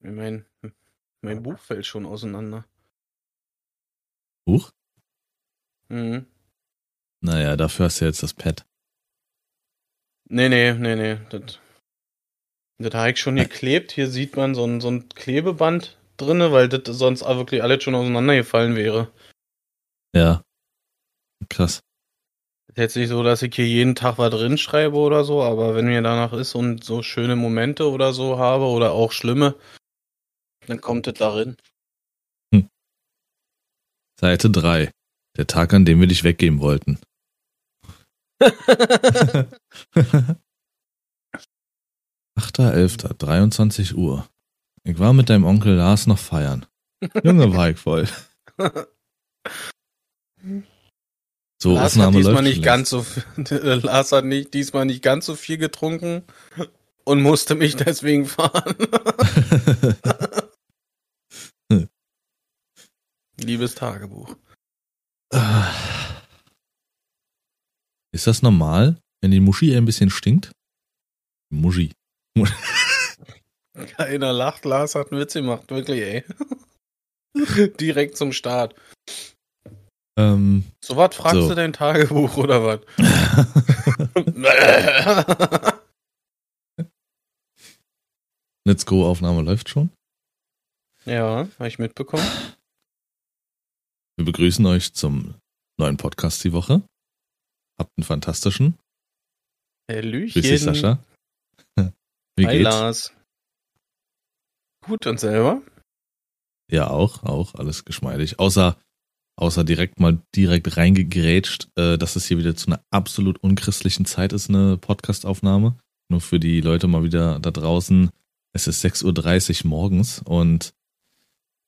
Mein, mein Buch fällt schon auseinander. Buch? Mhm. Naja, dafür hast du jetzt das Pad. Nee, nee, nee, nee. Das, das habe ich schon geklebt. Hier sieht man so ein, so ein Klebeband drinne, weil das sonst auch wirklich alles schon auseinandergefallen wäre. Ja. Krass. Ist jetzt nicht so, dass ich hier jeden Tag was drin schreibe oder so, aber wenn mir danach ist und so schöne Momente oder so habe oder auch schlimme, dann kommt das darin. Seite 3. Der Tag, an dem wir dich weggeben wollten. 8.11. 23 Uhr. Ich war mit deinem Onkel Lars noch feiern. Junge, war ich voll. So, Lars Aufnahme hat diesmal läuft nicht ganz so viel, Lars hat nicht, diesmal nicht ganz so viel getrunken und musste mich deswegen fahren. Liebes Tagebuch. Ist das normal, wenn die Muschi ein bisschen stinkt? Muschi. Keiner lacht, Lars hat einen Witz gemacht, wirklich, ey. Direkt zum Start. Ähm, So was fragst So. du dein Tagebuch oder was? Let's Go Aufnahme läuft schon. ja, habe ich mitbekommen. Wir begrüßen euch zum neuen Podcast die Woche. Habt einen fantastischen. Hallöchen. Grüß dich, Sascha. Wie Hi, geht's? Lars. Gut, und selber? Ja, auch, auch, alles geschmeidig. Außer, außer direkt mal direkt reingegrätscht, äh, dass es hier wieder zu einer absolut unchristlichen Zeit ist, eine Podcastaufnahme. Nur für die Leute mal wieder da draußen. Es ist 6.30 Uhr morgens und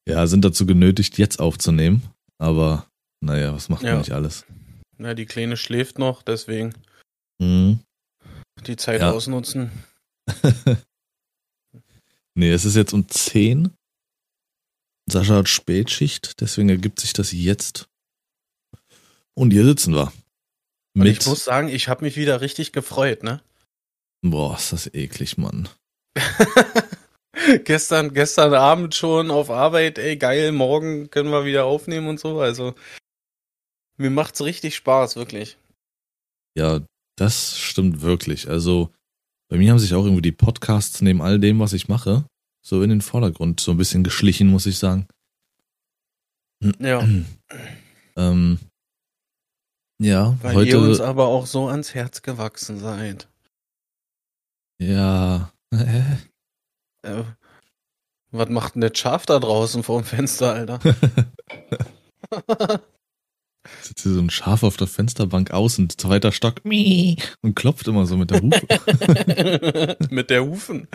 ja, sind dazu genötigt, jetzt aufzunehmen. Aber naja, was macht Ja. man nicht alles? Na, die Kleine schläft noch, deswegen Mhm. die Zeit Ja. ausnutzen. nee, es ist jetzt um 10. Sascha hat Spätschicht, deswegen ergibt sich das jetzt. Und hier sitzen wir. Und ich muss sagen, ich habe mich wieder richtig gefreut, ne? boah, ist das eklig, Mann. gestern, gestern Abend schon auf Arbeit, ey, geil, morgen können wir wieder aufnehmen und so. Also, mir macht's richtig Spaß, wirklich. Ja, das stimmt wirklich. Also, bei mir haben sich auch irgendwie die Podcasts neben all dem, was ich mache, so in den Vordergrund so ein bisschen geschlichen, muss ich sagen. Ja. ähm, ja, Weil heute. ihr uns aber auch so ans Herz gewachsen seid. ja. Äh, was macht denn das Schaf da draußen vor dem Fenster, Alter? sitzt hier so ein Schaf auf der Fensterbank außen, zweiter Stock, mie, und klopft immer so mit der Hufe. Mit der Hufen.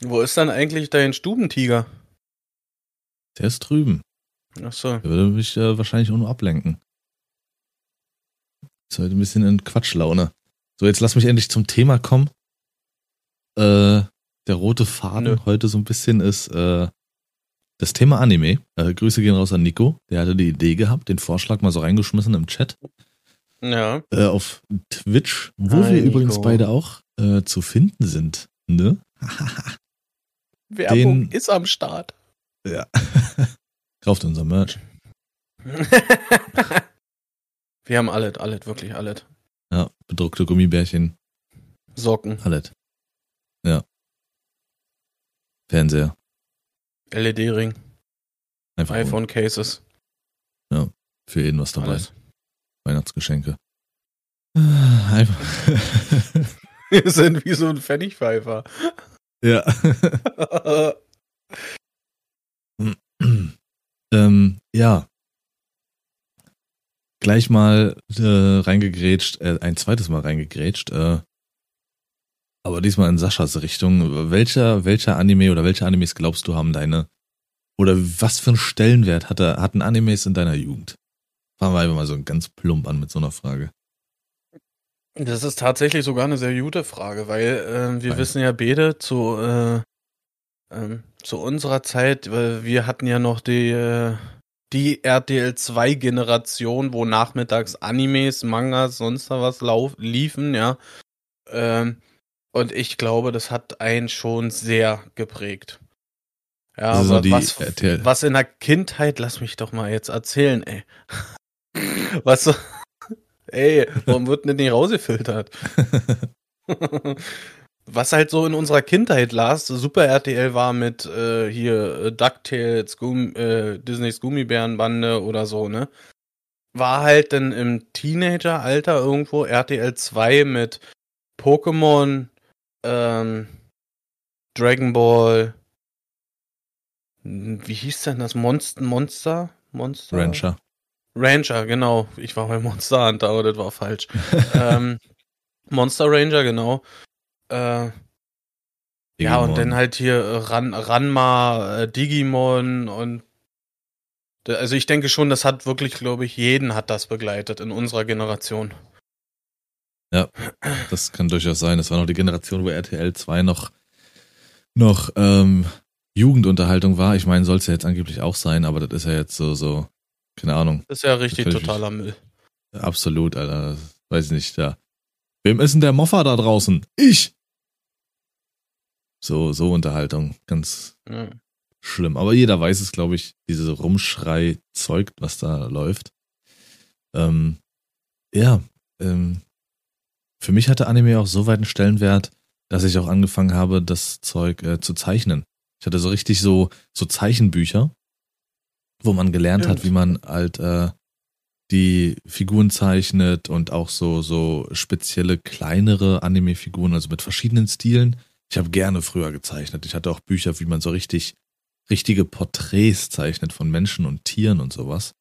Wo ist dann eigentlich dein Stubentiger? Der ist drüben. Achso. Der würde mich äh, wahrscheinlich auch nur ablenken. Ist heute ein bisschen in Quatschlaune. So, jetzt lass mich endlich zum Thema kommen. Äh, der rote Faden Nö. heute so ein bisschen ist äh, das Thema Anime. Äh, Grüße gehen raus an Nico. Der hatte die Idee gehabt, den Vorschlag mal so reingeschmissen im Chat. Ja. Äh, auf Twitch, wo Hi, wir übrigens Nico. beide auch äh, zu finden sind. Ne? Werbung Den- ist am Start. ja. Kauft unser Merch. Wir haben alles, alles, wirklich alles. Ja, bedruckte Gummibärchen. Socken, Alles. Ja. Fernseher. LED-Ring, Einfach iPhone-Cases, für jeden was dabei. alles. Weihnachtsgeschenke. Einfach. Wir sind wie so ein Pfennigpfeifer. ja. ähm, ja. Gleich mal äh, reingegrätscht, äh, ein zweites Mal reingegrätscht, äh, aber diesmal in Saschas Richtung. Welcher, welcher Anime oder welche Animes glaubst du haben deine, oder was für einen Stellenwert hat, er- hatten Animes in deiner Jugend? Fangen wir einfach mal so ganz plump an mit so einer Frage. Das ist tatsächlich sogar eine sehr gute Frage, weil äh, wir Weil- wissen ja beide zu, äh, ähm, zu unserer Zeit, weil wir hatten ja noch die, äh, die RTL 2 Generation, wo nachmittags Animes, Mangas, sonst was lauf liefen, ja. Ähm, Und ich glaube, das hat einen schon sehr geprägt. Ja, Das aber was, RTL. was in der Kindheit, lass mich doch mal jetzt erzählen, ey. Was so, ey, warum wird denn nicht rausgefiltert? Was halt so in unserer Kindheit las, Super RTL war mit äh, hier äh, DuckTales, Gum äh, Disneys Gummibärenbande oder so, ne? War halt dann im Teenageralter irgendwo RTL 2 mit Pokémon, ähm, Dragon Ball, wie hieß denn das? Monster? Monster? Monster? Rancher. Ranger, genau. Ich war bei Monster Hunter, aber das war falsch. ähm, Monster Ranger, genau. Äh, ja, und dann halt hier äh, Ran, Ranma, äh, Digimon und also ich denke schon, das hat wirklich, glaube ich, jeden hat das begleitet in unserer Generation. Das kann durchaus sein. Das war noch die Generation, wo RTL 2 noch, noch ähm, Jugendunterhaltung war. Ich meine, soll es ja jetzt angeblich auch sein, aber das ist ja jetzt so, so, keine Ahnung. Das ist ja richtig totaler Müll. Absolut, Alter. Weiß ich nicht, ja. Wem ist denn der Moffa da draußen? Ich! So, so Unterhaltung. Ganz Ja. schlimm. Aber jeder weiß es, glaube ich, diese Rumschrei-Zeug, was da läuft. Ähm, ja, ähm, für mich hatte Anime auch so weit einen Stellenwert, dass ich auch angefangen habe, das Zeug äh, zu zeichnen. Ich hatte so richtig so, so Zeichenbücher, wo man gelernt hat, Stimmt. wie man halt äh, die Figuren zeichnet und auch so, so spezielle kleinere Anime-Figuren, also mit verschiedenen Stilen. Ich habe gerne früher gezeichnet. Ich hatte auch Bücher, wie man so richtig, richtige Porträts zeichnet von Menschen und Tieren und sowas.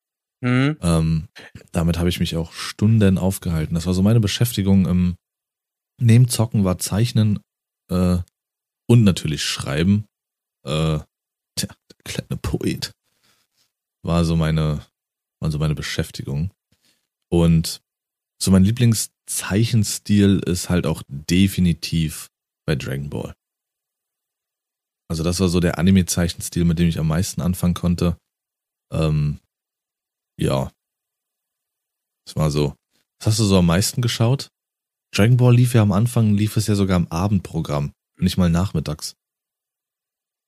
Hm? Ähm, damit habe ich mich auch Stunden aufgehalten. Das war so meine Beschäftigung im Neben Zocken war Zeichnen äh, und natürlich Schreiben. Äh, tja, der kleine Poet. War so meine, war so meine Beschäftigung. Und so mein Lieblingszeichenstil ist halt auch definitiv bei Dragon Ball. Also das war so der Anime-Zeichenstil, mit dem ich am meisten anfangen konnte. Ähm, ja. Das war so. Was hast du so am meisten geschaut? Dragon Ball lief ja am Anfang, lief es ja sogar im Abendprogramm. Nicht mal nachmittags.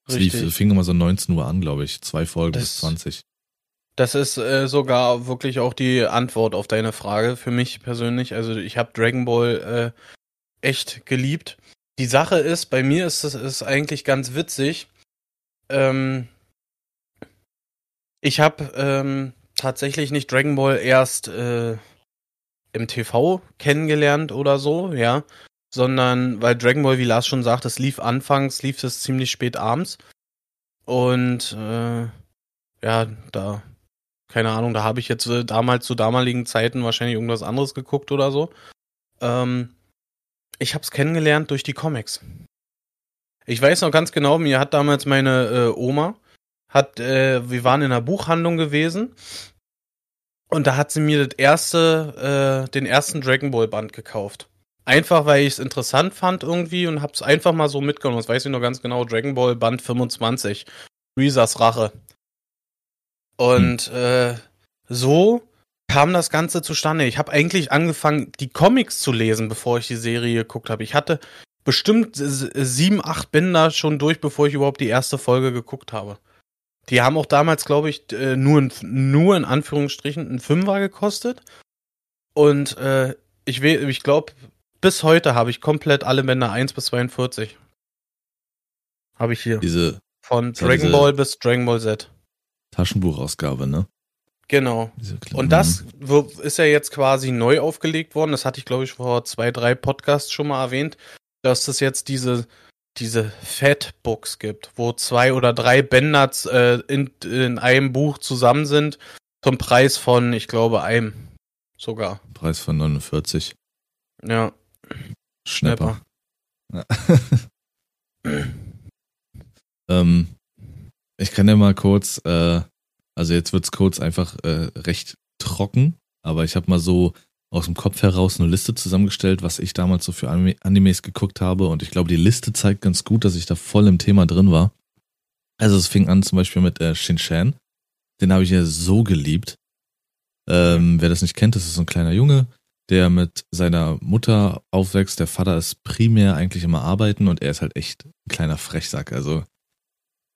Es lief, fing immer so 19 Uhr an, glaube ich. Zwei Folgen Das- bis 20. Das ist äh, sogar wirklich auch die Antwort auf deine Frage für mich persönlich. Also ich habe Dragon Ball äh, echt geliebt. Die Sache ist, bei mir ist es ist eigentlich ganz witzig. Ähm, ich habe ähm, tatsächlich nicht Dragon Ball erst äh, im TV kennengelernt oder so, ja, sondern weil Dragon Ball, wie Lars schon sagt, es lief anfangs, lief es ziemlich spät abends und äh, ja, da keine Ahnung, da habe ich jetzt äh, damals zu damaligen Zeiten wahrscheinlich irgendwas anderes geguckt oder so. Ähm, ich habe es kennengelernt durch die Comics. Ich weiß noch ganz genau, mir hat damals meine äh, Oma, hat, äh, wir waren in einer Buchhandlung gewesen und da hat sie mir das erste, äh, den ersten Dragon Ball Band gekauft. Einfach, weil ich es interessant fand irgendwie und hab's einfach mal so mitgenommen. Das weiß ich noch ganz genau. Dragon Ball Band 25. Freezers Rache. Und äh, so kam das Ganze zustande. Ich habe eigentlich angefangen, die Comics zu lesen, bevor ich die Serie geguckt habe. Ich hatte bestimmt sieben, acht Bänder schon durch, bevor ich überhaupt die erste Folge geguckt habe. Die haben auch damals, glaube ich, äh, nur, in, nur in Anführungsstrichen ein Fünfer gekostet. Und äh, ich, ich glaube, bis heute habe ich komplett alle Bänder 1 bis 42. Habe ich hier. Diese Von Dragon Ball bis Dragon Ball Z. Taschenbuchausgabe, ne? Genau. Und das ist ja jetzt quasi neu aufgelegt worden. Das hatte ich, glaube ich, vor zwei, drei Podcasts schon mal erwähnt, dass es jetzt diese, diese Fat-Books gibt, wo zwei oder drei Bänder äh, in, in einem Buch zusammen sind, zum Preis von, ich glaube, einem sogar. Preis von 49. Ja, Schnapper. ähm, ich kann ja mal kurz, äh, also jetzt wird's kurz einfach äh, recht trocken, aber ich habe mal so aus dem Kopf heraus eine Liste zusammengestellt, was ich damals so für Anime Animes geguckt habe und ich glaube, die Liste zeigt ganz gut, dass ich da voll im Thema drin war. Also es fing an zum Beispiel mit äh, Shin-Chan, den habe ich ja so geliebt. Ähm, wer das nicht kennt, das ist so ein kleiner Junge, der mit seiner Mutter aufwächst. Der Vater ist primär eigentlich immer arbeiten und er ist halt echt ein kleiner Frechsack. Also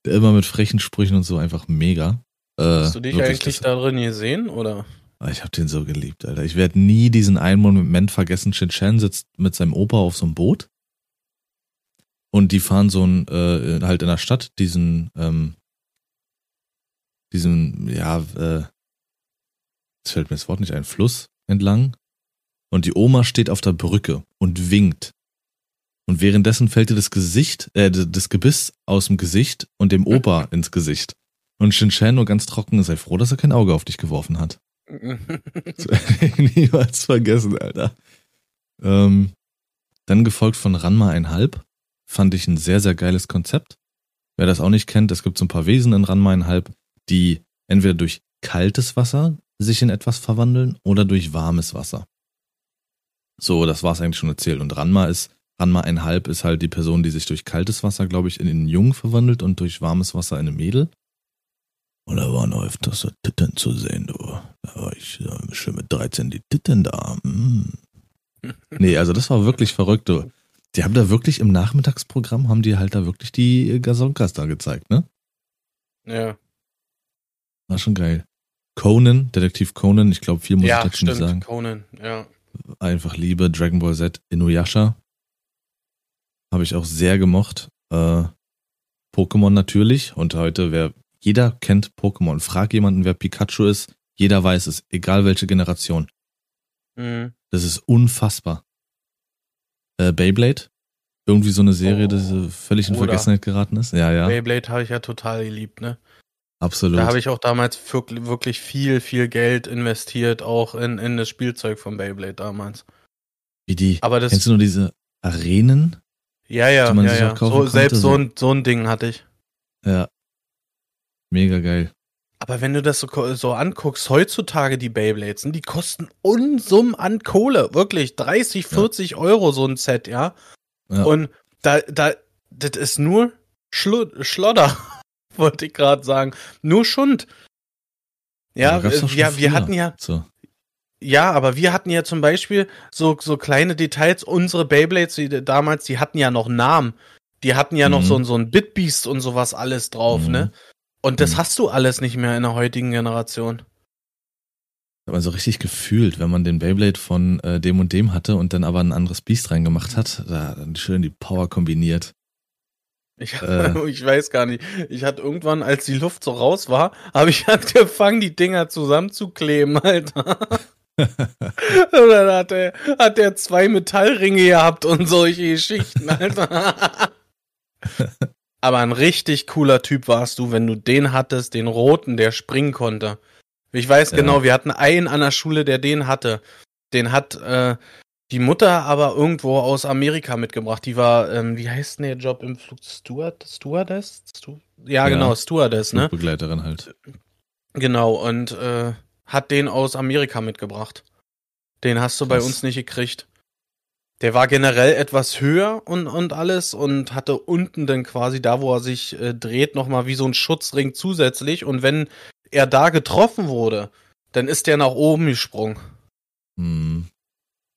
immer mit frechen Sprüchen und so einfach mega. Äh, Hast du dich eigentlich da drin gesehen, oder? Ah, ich hab den so geliebt, Alter. Ich werde nie diesen einen Moment vergessen. Shin Chan sitzt mit seinem Opa auf so einem Boot. Und die fahren so ein, äh, halt in der Stadt diesen, ähm, diesen, ja, äh, jetzt fällt mir das Wort nicht ein, Fluss entlang. Und die Oma steht auf der Brücke und winkt. Und währenddessen fällt ihr das Gesicht, äh, das Gebiss aus dem Gesicht und dem Opa ins Gesicht. Und Shinchan nur ganz trocken, sei froh, dass er kein Auge auf dich geworfen hat. Das werde ich niemals vergessen, Alter. Ähm, dann gefolgt von Ranma einhalb. Fand ich ein sehr, sehr geiles Konzept. Wer das auch nicht kennt, es gibt so ein paar Wesen in Ranma einhalb, die entweder durch kaltes Wasser sich in etwas verwandeln oder durch warmes Wasser. So, das war's eigentlich schon erzählt. Und Ranma ist Ranma einhalb ist halt die Person, die sich durch kaltes Wasser, glaube ich, in einen Jungen verwandelt und durch warmes Wasser in eine Mädel. Und da waren öfters so Titten zu sehen, du. Da war ich äh, schön mit 13 die Titten da. Mm. Nee, also das war wirklich verrückt, du. Die haben da wirklich im Nachmittagsprogramm, haben die halt da wirklich die Gazonkas da gezeigt, ne? Ja. War schon geil. Conan, Detektiv Conan, ich glaube, viel muss ja, ich dazu nicht sagen. Conan, ja. Einfach Liebe, Dragon Ball Z, Inuyasha, habe ich auch sehr gemocht. Äh, Pokémon natürlich. Und heute, wer jeder kennt Pokémon. Frag jemanden, wer Pikachu ist. Jeder weiß es, egal welche Generation. Mhm. Das ist unfassbar. Äh, Beyblade, irgendwie so eine Serie, oh, die völlig in Vergessenheit geraten ist. Ja, ja. Beyblade habe ich ja total geliebt, ne? Absolut. Da habe ich auch damals wirklich viel, viel Geld investiert, auch in, in das Spielzeug von Beyblade damals. Wie die? Aber das, kennst du nur diese Arenen? Ja, ja, ja, ja. So, selbst so ein, so ein Ding hatte ich. Ja. Mega geil. Aber wenn du das so, so anguckst, heutzutage die Beyblades, die kosten Unsummen an Kohle. Wirklich 30, 40 ja. Euro so ein Set, ja. ja. Und da, da, das ist nur Schlu Schlodder, wollte ich gerade sagen. Nur Schund. Ja, ja wir, wir hatten ja, so. Ja, aber wir hatten ja zum Beispiel so, so kleine Details. Unsere Beyblades die, damals, die hatten ja noch Namen. Die hatten ja mhm. noch so, so ein Bitbeast und sowas alles drauf, mhm. ne? Und das mhm. hast du alles nicht mehr in der heutigen Generation. Aber so richtig gefühlt, wenn man den Beyblade von äh, dem und dem hatte und dann aber ein anderes Biest reingemacht hat, da dann schön die Power kombiniert. Ich, äh. ich weiß gar nicht. Ich hatte irgendwann, als die Luft so raus war, habe ich angefangen, die Dinger zusammenzukleben, Alter. und dann hat er, hat er zwei Metallringe gehabt und solche Geschichten, Alter. Aber ein richtig cooler Typ warst du, wenn du den hattest, den roten, der springen konnte. Ich weiß ja. genau, wir hatten einen an der Schule, der den hatte. Den hat äh, die Mutter aber irgendwo aus Amerika mitgebracht. Die war, ähm, wie heißt denn der Job im Flug? Steward? Stewardess? Stu ja, ja, genau, Stewardess, ne? Begleiterin halt. Genau, und äh, hat den aus Amerika mitgebracht. Den hast du Krass. bei uns nicht gekriegt. Der war generell etwas höher und, und alles und hatte unten dann quasi da, wo er sich äh, dreht, nochmal wie so ein Schutzring zusätzlich. Und wenn er da getroffen wurde, dann ist der nach oben gesprungen. Hm.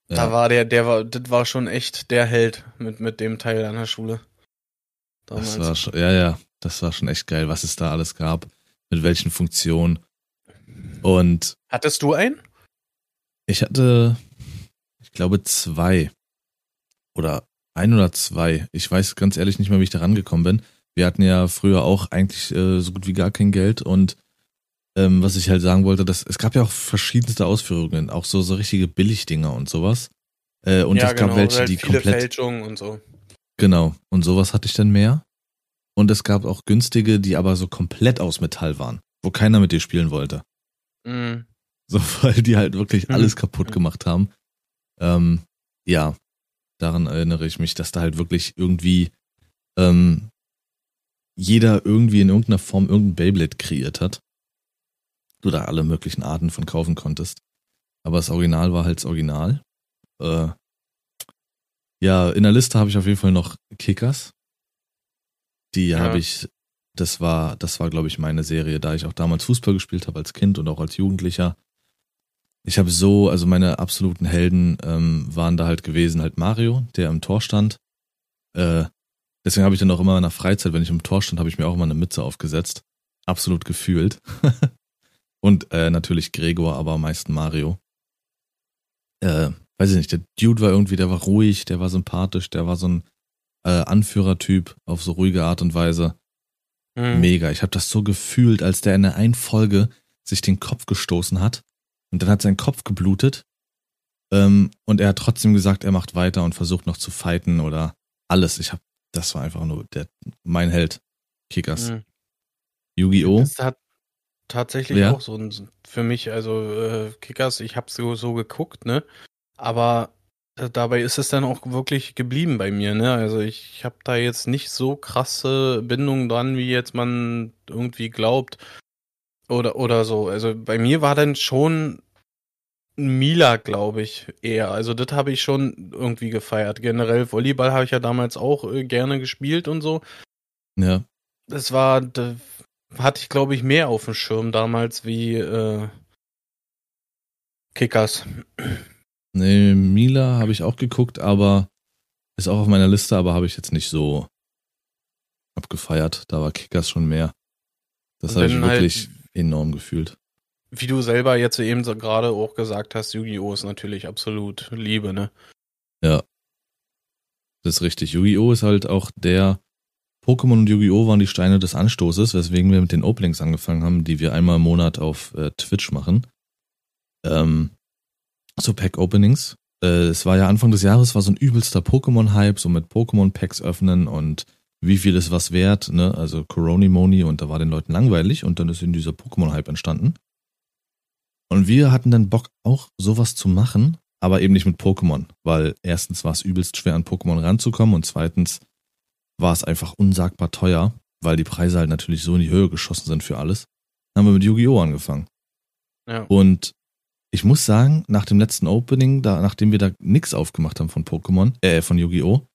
Ja. Da war der, der war, das war schon echt der Held mit, mit dem Teil an der Schule. Damals. Das war schon, ja, ja, das war schon echt geil, was es da alles gab, mit welchen Funktionen. Und. Hattest du einen? Ich hatte, ich glaube, zwei. Oder ein oder zwei. Ich weiß ganz ehrlich nicht mehr, wie ich da rangekommen bin. Wir hatten ja früher auch eigentlich äh, so gut wie gar kein Geld und ähm, was ich halt sagen wollte, dass es gab ja auch verschiedenste Ausführungen, auch so, so richtige Billigdinger und sowas. Äh, und ja, es gab genau, welche, halt die viele komplett. Fälschungen und so. Genau. Und sowas hatte ich dann mehr. Und es gab auch günstige, die aber so komplett aus Metall waren, wo keiner mit dir spielen wollte. Mhm. So, weil die halt wirklich mhm. alles kaputt gemacht haben. Ähm, ja, daran erinnere ich mich, dass da halt wirklich irgendwie ähm, jeder irgendwie in irgendeiner Form irgendein Beyblade kreiert hat. Du da alle möglichen Arten von kaufen konntest. Aber das Original war halt das Original. Äh, ja, in der Liste habe ich auf jeden Fall noch Kickers. Die ja. habe ich das war, das war, glaube ich, meine Serie, da ich auch damals Fußball gespielt habe als Kind und auch als Jugendlicher. Ich habe so, also meine absoluten Helden ähm, waren da halt gewesen, halt Mario, der im Tor stand. Äh, deswegen habe ich dann auch immer in der Freizeit, wenn ich im Tor stand, habe ich mir auch immer eine Mütze aufgesetzt. Absolut gefühlt. Und äh, natürlich Gregor, aber am meisten Mario. Äh, weiß ich nicht, der Dude war irgendwie, der war ruhig, der war sympathisch, der war so ein äh, Anführertyp auf so ruhige Art und Weise. Mhm. Mega. Ich habe das so gefühlt, als der in der einen Folge sich den Kopf gestoßen hat und dann hat sein Kopf geblutet ähm, und er hat trotzdem gesagt, er macht weiter und versucht noch zu fighten oder alles. Ich habe, das war einfach nur der, mein Held, Kickers. Mhm. Yu-Gi-Oh! Das hat tatsächlich ja? auch so ein, für mich, also äh, Kickers, ich habe so, so geguckt, ne? Aber äh, dabei ist es dann auch wirklich geblieben bei mir, ne? Also ich, ich habe da jetzt nicht so krasse Bindungen dran, wie jetzt man irgendwie glaubt. Oder, oder so. Also bei mir war dann schon Mila, glaube ich, eher. Also das habe ich schon irgendwie gefeiert. Generell Volleyball habe ich ja damals auch äh, gerne gespielt und so. Ja. Das war, da hatte ich, glaube ich, mehr auf dem Schirm damals wie äh, Kickers. Nee, Mila habe ich auch geguckt, aber ist auch auf meiner Liste, aber habe ich jetzt nicht so abgefeiert. Da war Kickers schon mehr. Das habe ich halt wirklich halt, enorm gefühlt. Wie du selber jetzt eben so gerade auch gesagt hast, Yu-Gi-Oh! ist natürlich absolut Liebe, ne? Ja. Das ist richtig. Yu-Gi-Oh! ist halt auch der. Pokémon und Yu-Gi-Oh! waren die Steine des Anstoßes, weswegen wir mit den Openings angefangen haben, die wir einmal im Monat auf äh, Twitch machen. Ähm, so Pack-Openings. Äh, es war ja Anfang des Jahres, war so ein übelster Pokémon-Hype, so mit Pokémon-Packs öffnen und wie viel ist was wert, ne? Also Coronimoni und da war den Leuten langweilig und dann ist in dieser Pokémon-Hype entstanden. Und wir hatten dann Bock, auch sowas zu machen, aber eben nicht mit Pokémon, weil erstens war es übelst schwer, an Pokémon ranzukommen und zweitens war es einfach unsagbar teuer, weil die Preise halt natürlich so in die Höhe geschossen sind für alles. Dann haben wir mit Yu-Gi-Oh! angefangen. Ja. Und ich muss sagen, nach dem letzten Opening, da, nachdem wir da nix aufgemacht haben von Pokémon, äh, von Yu-Gi-Oh!,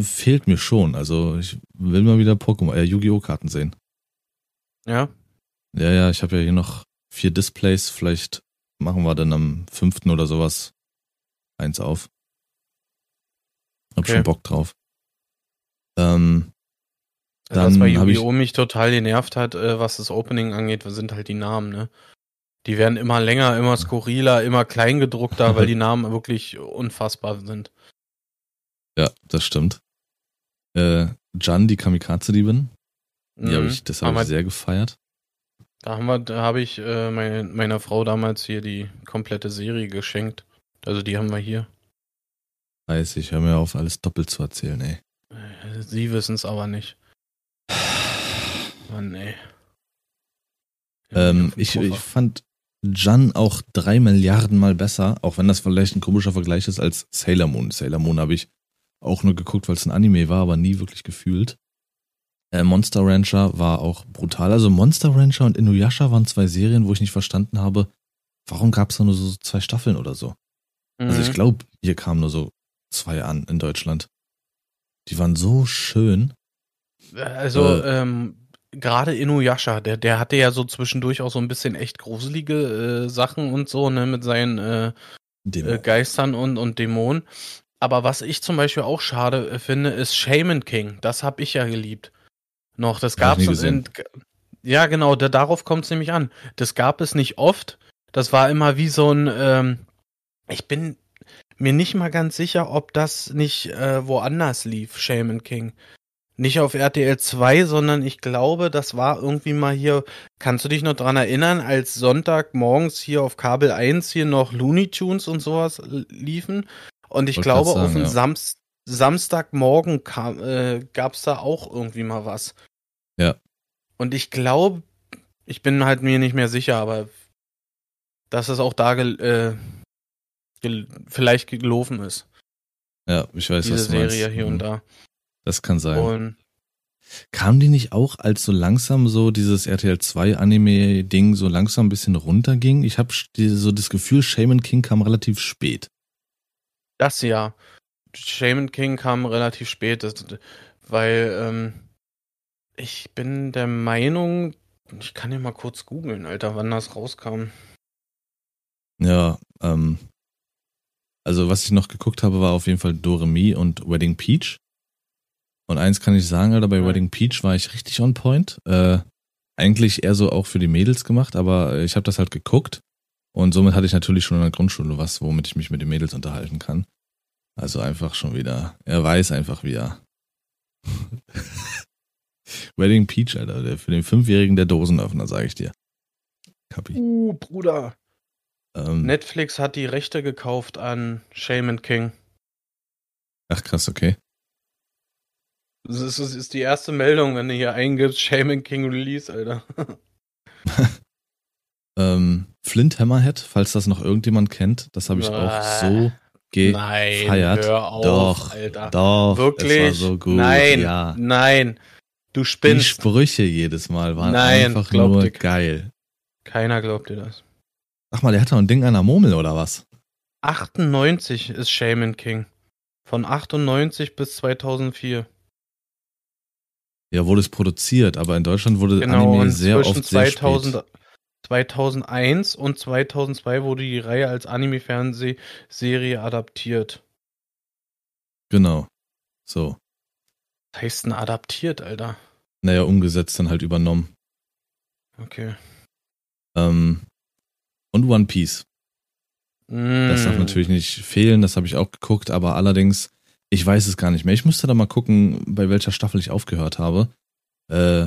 fehlt mir schon. Also ich will mal wieder Pokémon, äh, Yu-Gi-Oh! Karten sehen. Ja. Ja, ja, ich habe ja hier noch vier Displays. Vielleicht machen wir dann am fünften oder sowas eins auf. Hab okay. schon Bock drauf. Ähm, also dann was bei Yu-Gi-Oh! mich total genervt hat, äh, was das Opening angeht, sind halt die Namen, ne? Die werden immer länger, immer skurriler, immer kleingedruckter, weil die Namen wirklich unfassbar sind. Ja, das stimmt. Äh, Jan, die Kamikaze-Diebin. Die mhm. habe ich, das habe ich sehr gefeiert. Da haben wir, da habe ich äh, meine, meiner Frau damals hier die komplette Serie geschenkt. Also die haben wir hier. Weiß ich, hör mir auf, alles doppelt zu erzählen, ey. Äh, sie wissen es aber nicht. Mann, ey. Ähm, ich, ich fand Jan auch drei Milliarden Mal besser, auch wenn das vielleicht ein komischer Vergleich ist als Sailor Moon. Sailor Moon habe ich auch nur geguckt, weil es ein Anime war, aber nie wirklich gefühlt. Äh, Monster Rancher war auch brutal. Also Monster Rancher und Inuyasha waren zwei Serien, wo ich nicht verstanden habe, warum gab es da nur so zwei Staffeln oder so. Mhm. Also ich mhm. glaube, hier kamen nur so zwei an in Deutschland. Die waren so schön. Also äh, ähm, gerade Inuyasha, der, der hatte ja so zwischendurch auch so ein bisschen echt gruselige äh, Sachen und so, ne, mit seinen äh, äh, Geistern und, und Dämonen. Aber was ich zum Beispiel auch schade äh, finde, ist Shaman King. Das habe ich ja geliebt. Noch, das gab es in. Ja, genau, da, darauf kommt es nämlich an. Das gab es nicht oft. Das war immer wie so ein. Ähm, ich bin mir nicht mal ganz sicher, ob das nicht äh, woanders lief, Shaman King. Nicht auf RTL 2, sondern ich glaube, das war irgendwie mal hier. Kannst du dich noch dran erinnern, als Sonntag morgens hier auf Kabel 1 hier noch Looney Tunes und sowas liefen? Und ich glaube, sagen, auf den ja. Samst Samstagmorgen äh, gab es da auch irgendwie mal was. Ja. Und ich glaube, ich bin halt mir nicht mehr sicher, aber dass es auch da gel äh, gel vielleicht gelaufen ist. Ja, ich weiß, Diese was du Serie meinst. hier und mhm. da. Das kann sein. Und Kam die nicht auch, als so langsam so dieses RTL 2 Anime-Ding so langsam ein bisschen runterging? Ich habe so das Gefühl, Shaman King kam relativ spät. Das ja. Shaman King kam relativ spät, das, weil ähm, ich bin der Meinung, ich kann ja mal kurz googeln, Alter, wann das rauskam. Ja, ähm, also was ich noch geguckt habe, war auf jeden Fall Doremi und Wedding Peach. Und eins kann ich sagen, Alter, bei ja. Wedding Peach war ich richtig on point. Äh, eigentlich eher so auch für die Mädels gemacht, aber ich habe das halt geguckt und somit hatte ich natürlich schon in der Grundschule was, womit ich mich mit den Mädels unterhalten kann. Also einfach schon wieder, er weiß einfach wieder. Wedding Peach, Alter, der für den Fünfjährigen der Dosenöffner, sage ich dir. Kapi. Uh, Bruder. Ähm, Netflix hat die Rechte gekauft an Shaman King. Ach krass, okay. Das ist, das ist die erste Meldung, wenn du hier eingibst, Shaman King Release, Alter. ähm, Flint Hammerhead, falls das noch irgendjemand kennt, das habe ich äh, auch so gefeiert. Nein, hör auf, doch, Alter. doch, wirklich, so gut. Nein, ja. nein, du spinnst. Die Sprüche jedes Mal waren nein, einfach nur geil. Keiner glaubt dir das. Ach mal, der hat doch ein Ding an der Murmel oder was? 98 ist Shaman King. Von 98 bis 2004. Ja, wurde es produziert, aber in Deutschland wurde genau, Anime sehr oft 2000, sehr 2001 und 2002 wurde die Reihe als Anime-Fernsehserie adaptiert. Genau. So. Was heißt denn adaptiert, Alter? Naja, umgesetzt dann halt übernommen. Okay. Ähm, und One Piece. Mm. Das darf natürlich nicht fehlen, das habe ich auch geguckt, aber allerdings, ich weiß es gar nicht mehr. Ich müsste da mal gucken, bei welcher Staffel ich aufgehört habe, äh,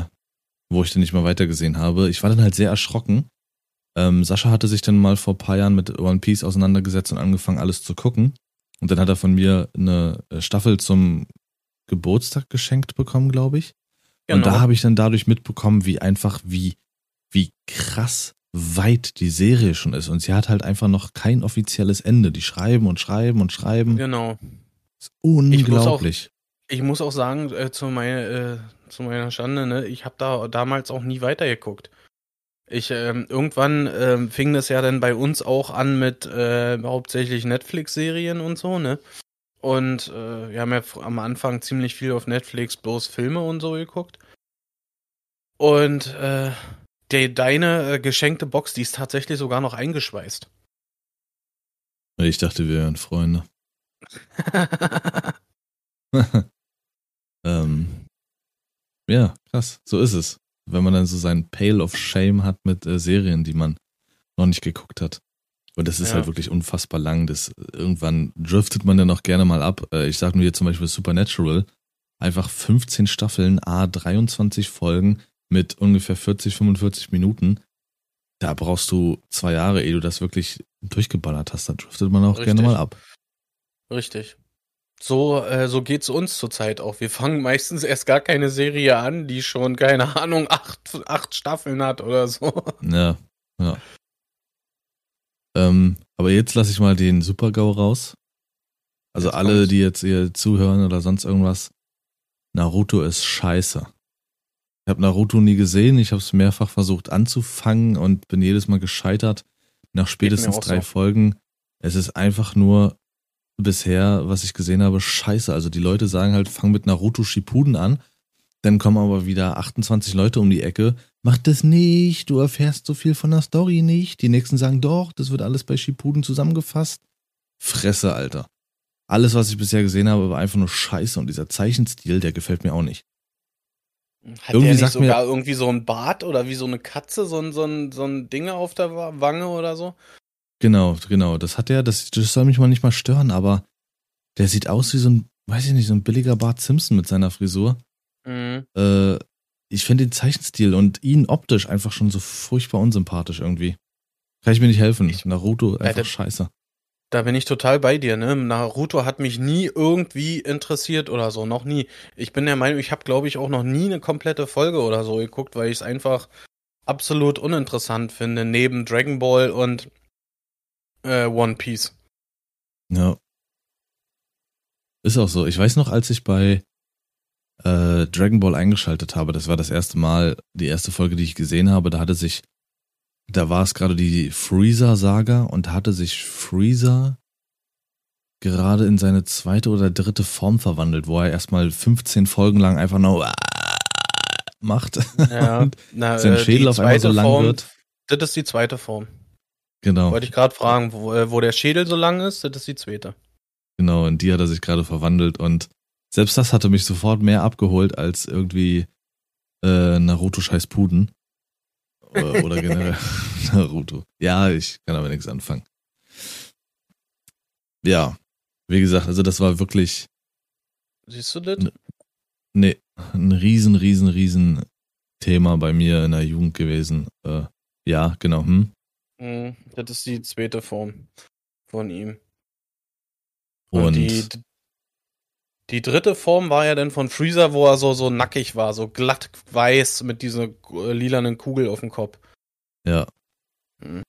wo ich dann nicht mehr weitergesehen habe. Ich war dann halt sehr erschrocken. Ähm, Sascha hatte sich dann mal vor ein paar Jahren mit One Piece auseinandergesetzt und angefangen, alles zu gucken. Und dann hat er von mir eine Staffel zum Geburtstag geschenkt bekommen, glaube ich. Genau. Und da habe ich dann dadurch mitbekommen, wie einfach, wie, wie krass weit die Serie schon ist. Und sie hat halt einfach noch kein offizielles Ende. Die schreiben und schreiben und schreiben. Genau. Ist unglaublich. Ich muss auch, ich muss auch sagen, äh, zu, meine, äh, zu meiner Schande, ne, ich habe da damals auch nie weitergeguckt. Ich, ähm, irgendwann ähm, fing das ja dann bei uns auch an mit äh, hauptsächlich Netflix-Serien und so, ne? Und äh, wir haben ja am Anfang ziemlich viel auf Netflix bloß Filme und so geguckt. Und äh, der, deine äh, geschenkte Box, die ist tatsächlich sogar noch eingeschweißt. Ich dachte, wir wären Freunde. ähm, ja, krass, so ist es. Wenn man dann so seinen Pale of Shame hat mit äh, Serien, die man noch nicht geguckt hat. Und das ist ja. halt wirklich unfassbar lang. Das, irgendwann driftet man dann auch gerne mal ab. Äh, ich sag nur hier zum Beispiel Supernatural. Einfach 15 Staffeln, A, 23 Folgen, mit ungefähr 40, 45 Minuten, da brauchst du zwei Jahre, ehe du das wirklich durchgeballert hast. Da driftet man auch Richtig. gerne mal ab. Richtig. So, äh, so geht's uns zurzeit auch. Wir fangen meistens erst gar keine Serie an, die schon, keine Ahnung, acht, acht Staffeln hat oder so. Ja, ja. Ähm, aber jetzt lasse ich mal den Super-GAU raus. Also jetzt alle, kommt's. die jetzt hier zuhören oder sonst irgendwas. Naruto ist scheiße. Ich habe Naruto nie gesehen. Ich habe es mehrfach versucht anzufangen und bin jedes Mal gescheitert. Nach spätestens drei so. Folgen. Es ist einfach nur bisher, was ich gesehen habe, scheiße. Also die Leute sagen halt, fang mit Naruto Shippuden an. Dann kommen aber wieder 28 Leute um die Ecke. Mach das nicht, du erfährst so viel von der Story nicht. Die nächsten sagen doch, das wird alles bei Shippuden zusammengefasst. Fresse, Alter. Alles, was ich bisher gesehen habe, war einfach nur scheiße und dieser Zeichenstil, der gefällt mir auch nicht. Hat irgendwie der nicht sogar mir, irgendwie so ein Bart oder wie so eine Katze, so ein, so ein, so ein Ding auf der Wange oder so? Genau, genau. Das hat er, das, das soll mich mal nicht mal stören, aber der sieht aus wie so ein, weiß ich nicht, so ein billiger Bart Simpson mit seiner Frisur. Mhm. Äh, ich finde den Zeichenstil und ihn optisch einfach schon so furchtbar unsympathisch irgendwie. Kann ich mir nicht helfen. Ich, Naruto einfach ja, scheiße. Da bin ich total bei dir, ne? Naruto hat mich nie irgendwie interessiert oder so, noch nie. Ich bin der Meinung, ich habe glaube ich auch noch nie eine komplette Folge oder so geguckt, weil ich es einfach absolut uninteressant finde, neben Dragon Ball und äh, One Piece. Ja. Ist auch so. Ich weiß noch, als ich bei äh, Dragon Ball eingeschaltet habe, das war das erste Mal, die erste Folge, die ich gesehen habe, da hatte sich da war es gerade die Freezer-Saga und hatte sich Freezer gerade in seine zweite oder dritte Form verwandelt, wo er erstmal 15 Folgen lang einfach nur macht ja, und na, sein äh, Schädel auf einmal so lang Form, wird. Das ist die zweite Form. Genau. Wollte ich gerade fragen, wo, äh, wo der Schädel so lang ist, das ist die zweite. Genau, in die hat er sich gerade verwandelt und selbst das hatte mich sofort mehr abgeholt als irgendwie äh, Naruto scheiß Puden. Oder, oder generell Naruto. Ja, ich kann aber nichts anfangen. Ja, wie gesagt, also das war wirklich. Siehst du das? Nee, ein riesen, riesen, riesen Thema bei mir in der Jugend gewesen. Äh, ja, genau. Hm? Mhm, das ist die zweite Form von ihm. Und, Und die, die dritte Form war ja dann von Freezer, wo er so, so nackig war, so glatt weiß mit dieser äh, lilanen Kugel auf dem Kopf. ja, Mhm.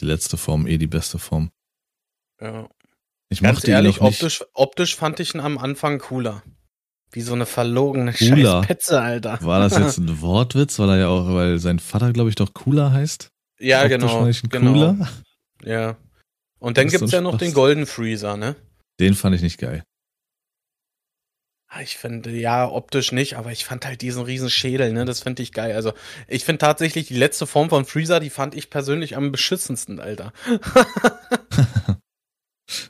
die letzte Form, eh die beste Form. Ja. Ich Ganz ehrlich, optisch, optisch fand ich ihn am Anfang cooler. Wie so eine verlogene Cooler? scheiß Petze, Alter. War das jetzt ein Wortwitz, weil er ja auch, weil sein Vater, glaube ich, doch cooler heißt? Ja, Optisch genau. fand ich genau. Cooler? Ja. Und dann gibt's so ja noch den. Golden Freezer, ne? Den fand ich nicht geil. Ah, Ich finde, ja, optisch nicht, aber ich fand halt diesen riesen Schädel, ne? Das finde ich geil. Also, ich finde tatsächlich die letzte Form von Freezer, die fand ich persönlich am beschissensten, Alter.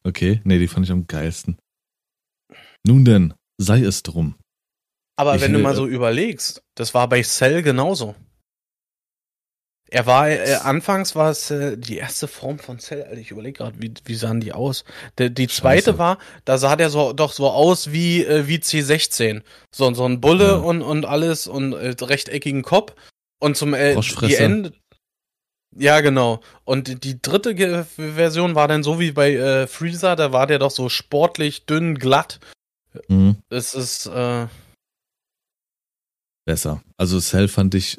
Okay, nee, die fand ich am geilsten. Nun denn, sei es drum. Aber Ich wenn du will, mal äh, so überlegst, das war bei Cell genauso. Er war, äh, anfangs war es äh, die erste Form von Cell, Alter, ich überlege gerade, wie, wie sahen die aus? Die, die zweite Scheiße. war, da sah der so doch so aus wie, äh, wie C16. So, so ein Bulle Ja. und, und alles und äh, rechteckigen Kopf. Und zum äh, die. Ende. Ja, genau. Und die dritte Ge Version war dann so wie bei äh, Freezer, da war der doch so sportlich, dünn, glatt. Mhm. Es ist, äh, Besser. Also Cell fand ich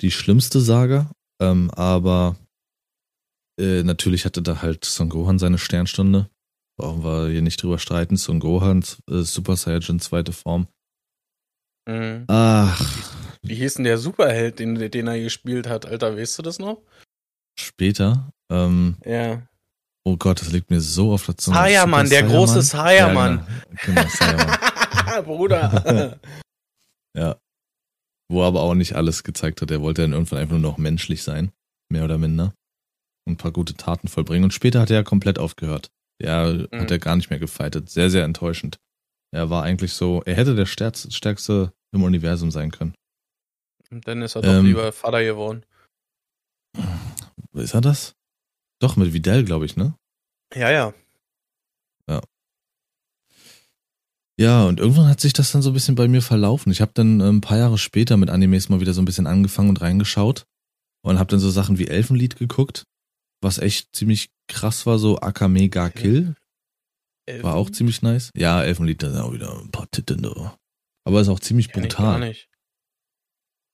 die schlimmste Saga, ähm, aber äh, natürlich hatte da halt Son Gohan seine Sternstunde. Brauchen wir hier nicht drüber streiten. Son Gohan, äh, Super Saiyan, zweite Form. mh. Ach, Wie hieß denn der Superheld, den, den er gespielt hat, Alter? Weißt du das noch? später. Ähm, Ja. oh Gott, das liegt mir so auf der Zunge. Sayaman, der große? Sayaman. Ja, genau, genau. Bruder. Ja. Wo er aber auch nicht alles gezeigt hat. Er wollte dann irgendwann einfach nur noch menschlich sein. Mehr oder minder. Und ein paar gute Taten vollbringen. Und später hat er ja komplett aufgehört. Ja, Mhm. hat er gar nicht mehr gefightet. Sehr, sehr enttäuschend. Er war eigentlich so, er hätte der stärkste, stärkste im Universum sein können. Und dann ist er doch Ähm. lieber Vater geworden. Ist er das? Doch, mit Vidal, glaube ich, ne? Ja, ja. Ja, und irgendwann hat sich das dann so ein bisschen bei mir verlaufen. Ich habe dann äh, ein paar Jahre später mit Animes mal wieder so ein bisschen angefangen und reingeschaut und habe dann so Sachen wie Elfenlied geguckt, was echt ziemlich krass war, so Akame ga Kill, war auch ziemlich nice. Ja, Elfenlied, da sind auch wieder ein paar Titten da. Aber ist auch ziemlich Kenn ich gar brutal. nicht.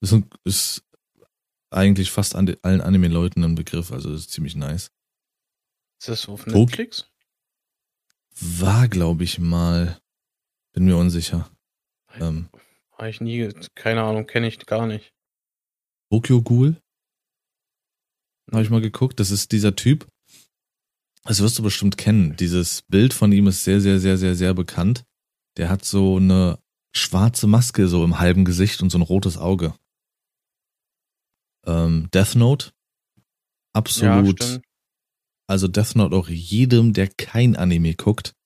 Ist, ist eigentlich fast an allen Anime-Leuten ein Begriff, also ist ziemlich nice. Ist das auf Netflix? War, glaube ich, mal, bin mir unsicher. Ähm, Habe ich nie, keine Ahnung, kenne ich gar nicht. Tokyo Ghoul. Habe ich mal geguckt. Das ist dieser Typ. Das wirst du bestimmt kennen. Dieses Bild von ihm ist sehr, sehr, sehr, sehr, sehr bekannt. Der hat so eine schwarze Maske so im halben Gesicht und so ein rotes Auge. Ähm, Death Note. Absolut. Ja, also Death Note auch jedem, der kein Anime guckt.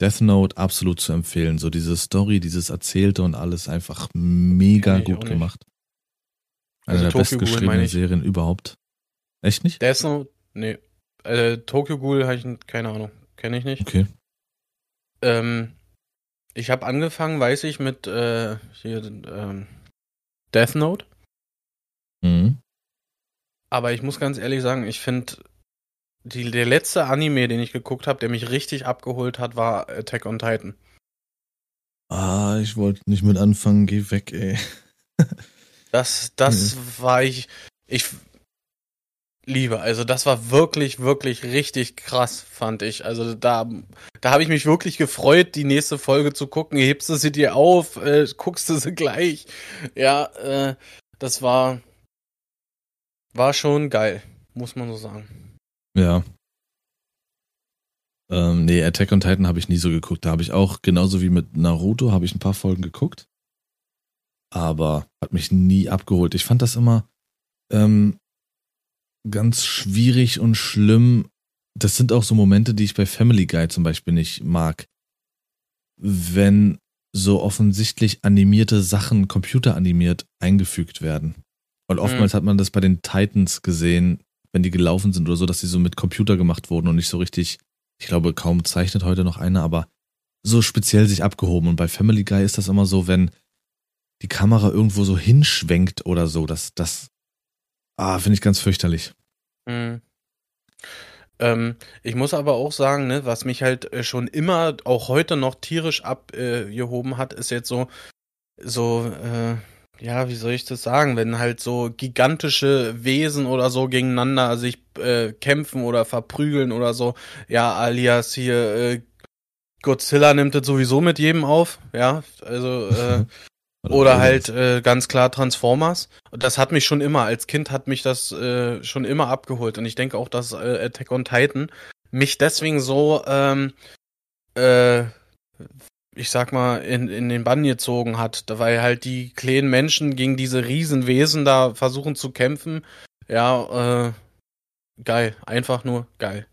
Death Note absolut zu empfehlen. So diese Story, dieses Erzählte und alles einfach mega gut gemacht. Eine Also der Tokyo bestgeschriebenen. Serien überhaupt. Echt nicht? Ist noch, nee. Äh, Tokyo Ghoul habe ich, keine Ahnung, kenne ich nicht. Okay. Ähm, ich habe angefangen, weiß ich, mit äh, hier, ähm, Death Note. Mhm. Aber ich muss ganz ehrlich sagen, ich finde, der letzte Anime, den ich geguckt habe, der mich richtig abgeholt hat, war Attack on Titan. Ah, ich wollte nicht mit anfangen, geh weg, ey. Das, das war ich, ich liebe. Also das war wirklich, wirklich richtig krass, fand ich. Also da, da habe ich mich wirklich gefreut, die nächste Folge zu gucken. Hebst du sie dir auf, äh, guckst du sie gleich. Ja, äh, das war, war schon geil, muss man so sagen. Ja. Ähm, nee, Attack on Titan habe ich nie so geguckt. Da habe ich auch, genauso wie mit Naruto, habe ich ein paar Folgen geguckt. Aber hat mich nie abgeholt. Ich fand das immer, ähm, ganz schwierig und schlimm. Das sind auch so Momente, die ich bei Family Guy zum Beispiel nicht mag. Wenn so offensichtlich animierte Sachen computeranimiert eingefügt werden. Und oftmals mhm. hat man das bei den Titans gesehen, wenn die gelaufen sind oder so, dass sie so mit Computer gemacht wurden und nicht so richtig, ich glaube, kaum zeichnet heute noch einer, aber so speziell sich abgehoben. Und bei Family Guy ist das immer so, wenn die Kamera irgendwo so hinschwenkt oder so, das, das, ah, finde ich ganz fürchterlich. Mhm. Ähm, ich muss aber auch sagen, ne, was mich halt äh, schon immer, auch heute noch tierisch abgehoben äh, hat, ist jetzt so, so, äh, ja, wie soll ich das sagen, wenn halt so gigantische Wesen oder so gegeneinander sich äh, kämpfen oder verprügeln oder so, ja, alias hier, äh, Godzilla nimmt das sowieso mit jedem auf, ja, also, äh, oder halt äh, ganz klar Transformers. Das hat mich schon immer, als Kind hat mich das äh, schon immer abgeholt. Und ich denke auch, dass äh, Attack on Titan mich deswegen so, ähm, äh, ich sag mal, in, in den Bann gezogen hat. Weil halt die kleinen Menschen gegen diese Riesenwesen da versuchen zu kämpfen. Ja, äh, geil. Einfach nur geil.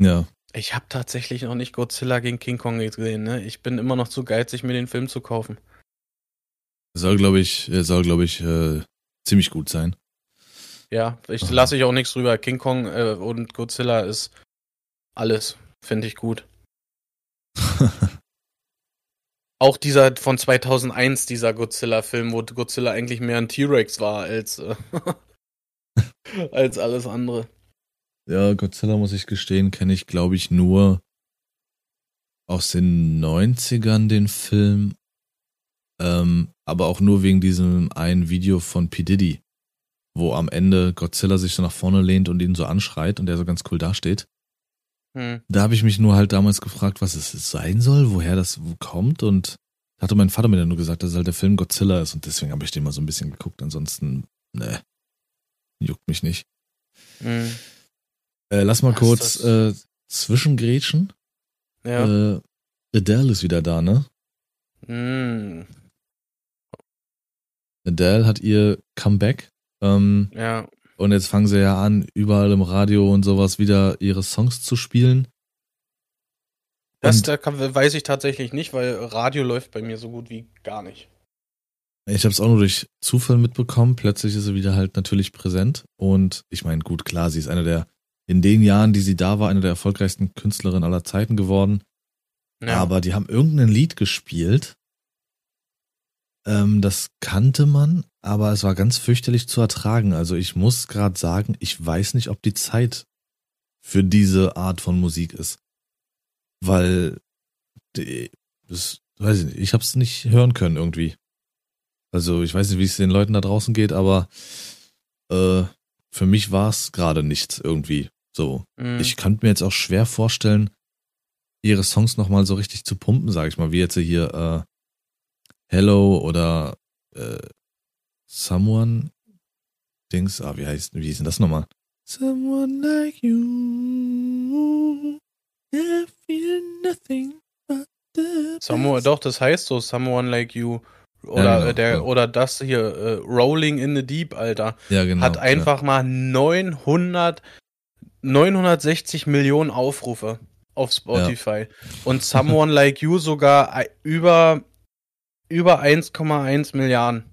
Ja. Ich habe tatsächlich noch nicht Godzilla gegen King Kong gesehen. Ne? Ich bin immer noch zu geizig, mir den Film zu kaufen. Soll, glaube ich, soll, glaube ich, äh, ziemlich gut sein. Ja, ich lasse ich auch nichts drüber. King Kong äh, und Godzilla ist alles, finde ich gut. auch dieser von 2001, dieser Godzilla-Film, wo Godzilla eigentlich mehr ein T-Rex war als, äh, als alles andere. Ja, Godzilla, muss ich gestehen, kenne ich, glaube ich, nur aus den 90ern den Film ähm, aber auch nur wegen diesem einen Video von P. Diddy, wo am Ende Godzilla sich so nach vorne lehnt und ihn so anschreit und der so ganz cool dasteht. Hm. Da habe ich mich nur halt damals gefragt, was es sein soll, woher das kommt und da hatte mein Vater mir dann nur gesagt, dass halt der Film Godzilla ist und deswegen habe ich den mal so ein bisschen geguckt. Ansonsten, ne, juckt mich nicht. Hm. Äh, lass mal was kurz äh, zwischengrätschen. Ja. Äh, Adele ist wieder da, ne? Hm. Adele hat ihr Comeback. Ähm, ja. Und jetzt fangen sie ja an, überall im Radio und sowas wieder ihre Songs zu spielen. Das da kann, weiß ich tatsächlich nicht, weil Radio läuft bei mir so gut wie gar nicht. Ich habe es auch nur durch Zufall mitbekommen. Plötzlich ist sie wieder halt natürlich präsent. Und ich meine, gut, klar, sie ist eine der, in den Jahren, die sie da war, eine der erfolgreichsten Künstlerinnen aller Zeiten geworden. Ja. Aber die haben irgendein Lied gespielt ähm, das kannte man, aber es war ganz fürchterlich zu ertragen. Also ich muss gerade sagen, ich weiß nicht, ob die Zeit für diese Art von Musik ist. Weil, das, weiß ich nicht, ich habe es nicht hören können irgendwie. Also ich weiß nicht, wie es den Leuten da draußen geht, aber äh, für mich war es gerade nichts irgendwie. So, mhm. ich kann mir jetzt auch schwer vorstellen, ihre Songs nochmal so richtig zu pumpen, sage ich mal, wie jetzt hier äh, Hello oder äh, Someone Dings, ah, wie heißt, wie hieß denn das nochmal? Someone like you, I feel nothing but the Someone, doch, das heißt so, Someone like you. Oder, ja, genau, der, ja. oder das hier, äh, Rolling in the Deep, Alter. Ja, genau. Hat einfach mal 900, 960 Millionen Aufrufe auf Spotify. Und Someone Like You sogar äh, über über 1,1 Milliarden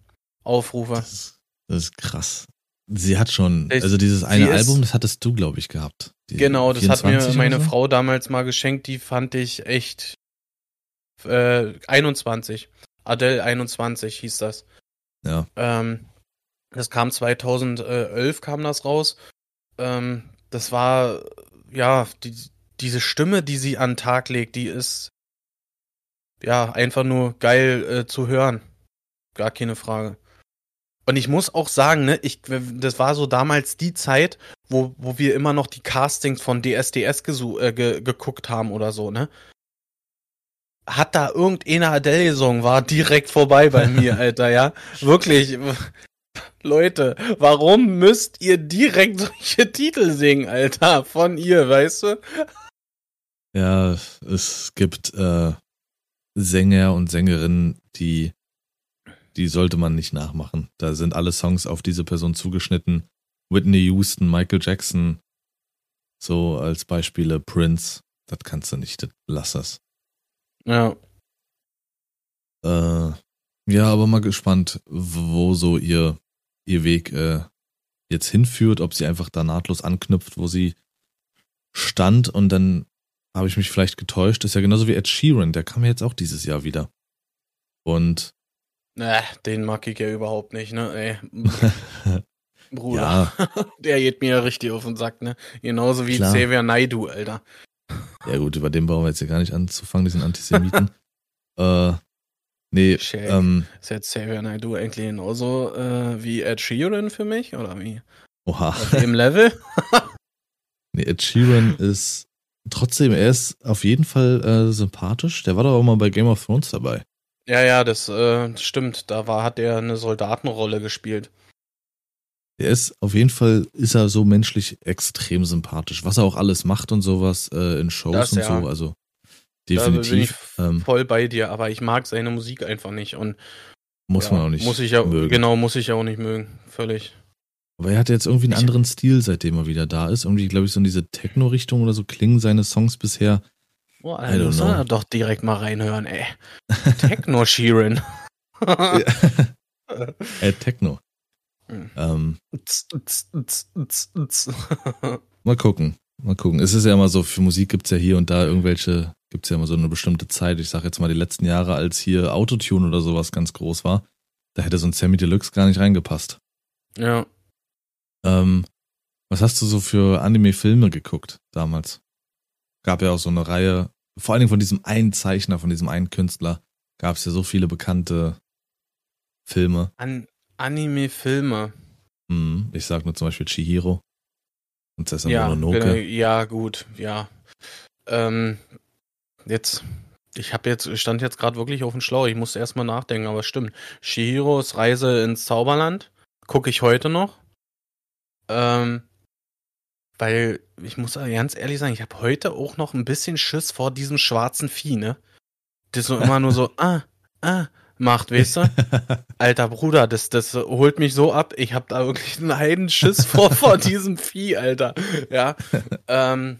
Aufrufe. Das ist, das ist, krass. Sie hat schon, also dieses eine Album, das hattest du, glaube ich, gehabt. Genau, das hat mir meine so? Frau damals mal geschenkt, die fand ich echt äh, 21. Adele 21 hieß das. Ja. Ähm, das kam 2011 kam das raus. Ähm, das war, ja, die, diese Stimme, die sie an den Tag legt, die ist ja, einfach nur geil äh, zu hören. Gar keine Frage. Und ich muss auch sagen, ne, ich, das war so damals die Zeit, wo, wo wir immer noch die Castings von DSDS äh, ge geguckt haben oder so, ne? Hat da irgendeine Adele gesungen, war direkt vorbei bei mir, Alter, ja? Wirklich. Leute, warum müsst ihr direkt solche Titel singen, Alter, von ihr, weißt du? Ja, es gibt äh, Sänger und Sängerinnen, die, die sollte man nicht nachmachen. Da sind alle Songs auf diese Person zugeschnitten Whitney Houston, Michael Jackson, so als Beispiele, Prince, das kannst du nicht, lass das. Ja. Äh, ja, aber mal gespannt, wo so ihr, ihr Weg äh, jetzt hinführt, ob sie einfach da nahtlos anknüpft, wo sie stand und dann habe ich mich vielleicht getäuscht. ist ja genauso wie Ed Sheeran, der kam ja jetzt auch dieses Jahr wieder. Und. Äh, den mag ich ja überhaupt nicht, ne? Ey. Bruder. Ja. Der geht mir richtig auf den Sack, ne? Genauso wie Klar. Xavier Naidu, Alter. Ja, gut, über den brauchen wir jetzt ja gar nicht anzufangen, diesen Antisemiten. äh, nee, Shake. ähm. Ist jetzt Xavier Naidu eigentlich genauso äh, wie Ed Sheeran für mich, oder wie? Oha. Auf dem Level? nee, Ed Sheeran ist trotzdem, er ist auf jeden Fall äh, sympathisch. Der war doch auch mal bei Game of Thrones dabei. Ja, ja, das äh, stimmt. Da war, hat er eine Soldatenrolle gespielt. Er ist auf jeden Fall, ist er so menschlich extrem sympathisch. Was er auch alles macht und sowas äh, in Shows das, und ja. so, also definitiv. Da bin ich voll bei dir, aber ich mag seine Musik einfach nicht und muss ja, man auch nicht muss ich ja, mögen. Genau, muss ich ja auch nicht mögen. Völlig. Aber er hat jetzt irgendwie einen anderen Stil, seitdem er wieder da ist. Irgendwie, glaube ich, so in diese Techno-Richtung oder so klingen seine Songs bisher. Oh, Alter, muss er doch direkt mal reinhören, ey. Techno Sheeran. äh, Techno. Hm. Ähm, mal gucken. Mal gucken. Es ist ja immer so, für Musik gibt es ja hier und da irgendwelche, gibt es ja immer so eine bestimmte Zeit. Ich sag jetzt mal die letzten Jahre, als hier Autotune oder sowas ganz groß war, da hätte so ein Sammy Deluxe gar nicht reingepasst. Ja. Ähm, was hast du so für Anime-Filme geguckt damals? Gab ja auch so eine Reihe, vor allen Dingen von diesem einen Zeichner, von diesem einen Künstler, gab es ja so viele bekannte Filme. An Anime-Filme. Hm, ich sag nur zum Beispiel Chihiro. Prinzessin ja, Mononoke. Genau, ja, gut, ja. Ähm, jetzt, ich habe jetzt, stand jetzt gerade wirklich auf dem Schlauch. Ich musste erstmal nachdenken, aber stimmt. Shihiros Reise ins Zauberland gucke ich heute noch. Ähm, weil ich muss ganz ehrlich sagen, ich habe heute auch noch ein bisschen Schiss vor diesem schwarzen Vieh, ne? Das so immer nur so, ah, ah, macht, weißt du? Alter Bruder, das, das holt mich so ab. Ich habe da wirklich einen Heidenschiss vor, vor diesem Vieh, Alter. Ja. Ähm,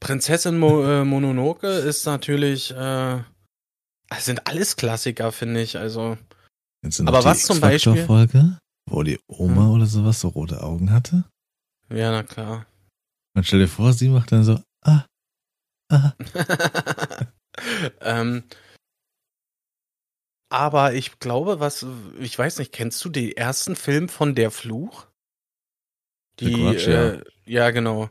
Prinzessin Mo äh, Mononoke ist natürlich, äh, sind alles Klassiker, finde ich. Also. Aber was zum Beispiel? Folge? Wo die Oma hm. oder sowas so rote Augen hatte? Ja, na klar. Und stell dir vor, sie macht dann so, ah, ah. ähm, aber ich glaube, was, ich weiß nicht, kennst du den ersten Film von Der Fluch? Die, Grudge, äh, ja. ja. genau.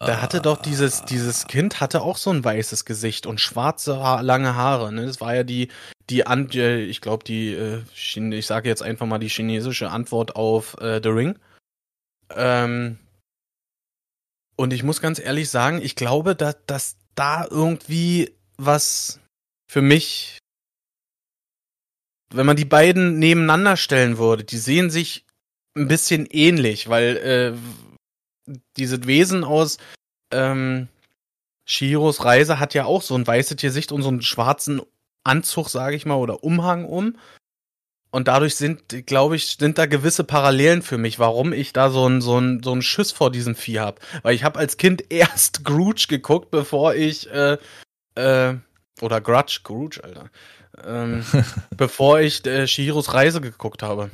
Da hatte doch dieses, dieses Kind hatte auch so ein weißes Gesicht und schwarze, lange Haare. Ne? Das war ja die, die, ich glaube, die, äh, ich sage jetzt einfach mal die chinesische Antwort auf äh, The Ring. Ähm, und ich muss ganz ehrlich sagen, ich glaube, dass, dass da irgendwie was für mich, wenn man die beiden nebeneinander stellen würde, die sehen sich ein bisschen ähnlich, weil äh, dieses Wesen aus ähm, Shiros Reise hat ja auch so ein weißes Gesicht und so einen schwarzen Anzug, sage ich mal, oder Umhang um. Und dadurch sind, glaube ich, sind da gewisse Parallelen für mich, warum ich da so ein so ein so ein Schiss vor diesem Vieh habe. Weil ich habe als Kind erst Grooge geguckt, bevor ich äh, äh, oder Grudge, Grooge, Alter, ähm, bevor ich äh, Shihiros Reise geguckt habe.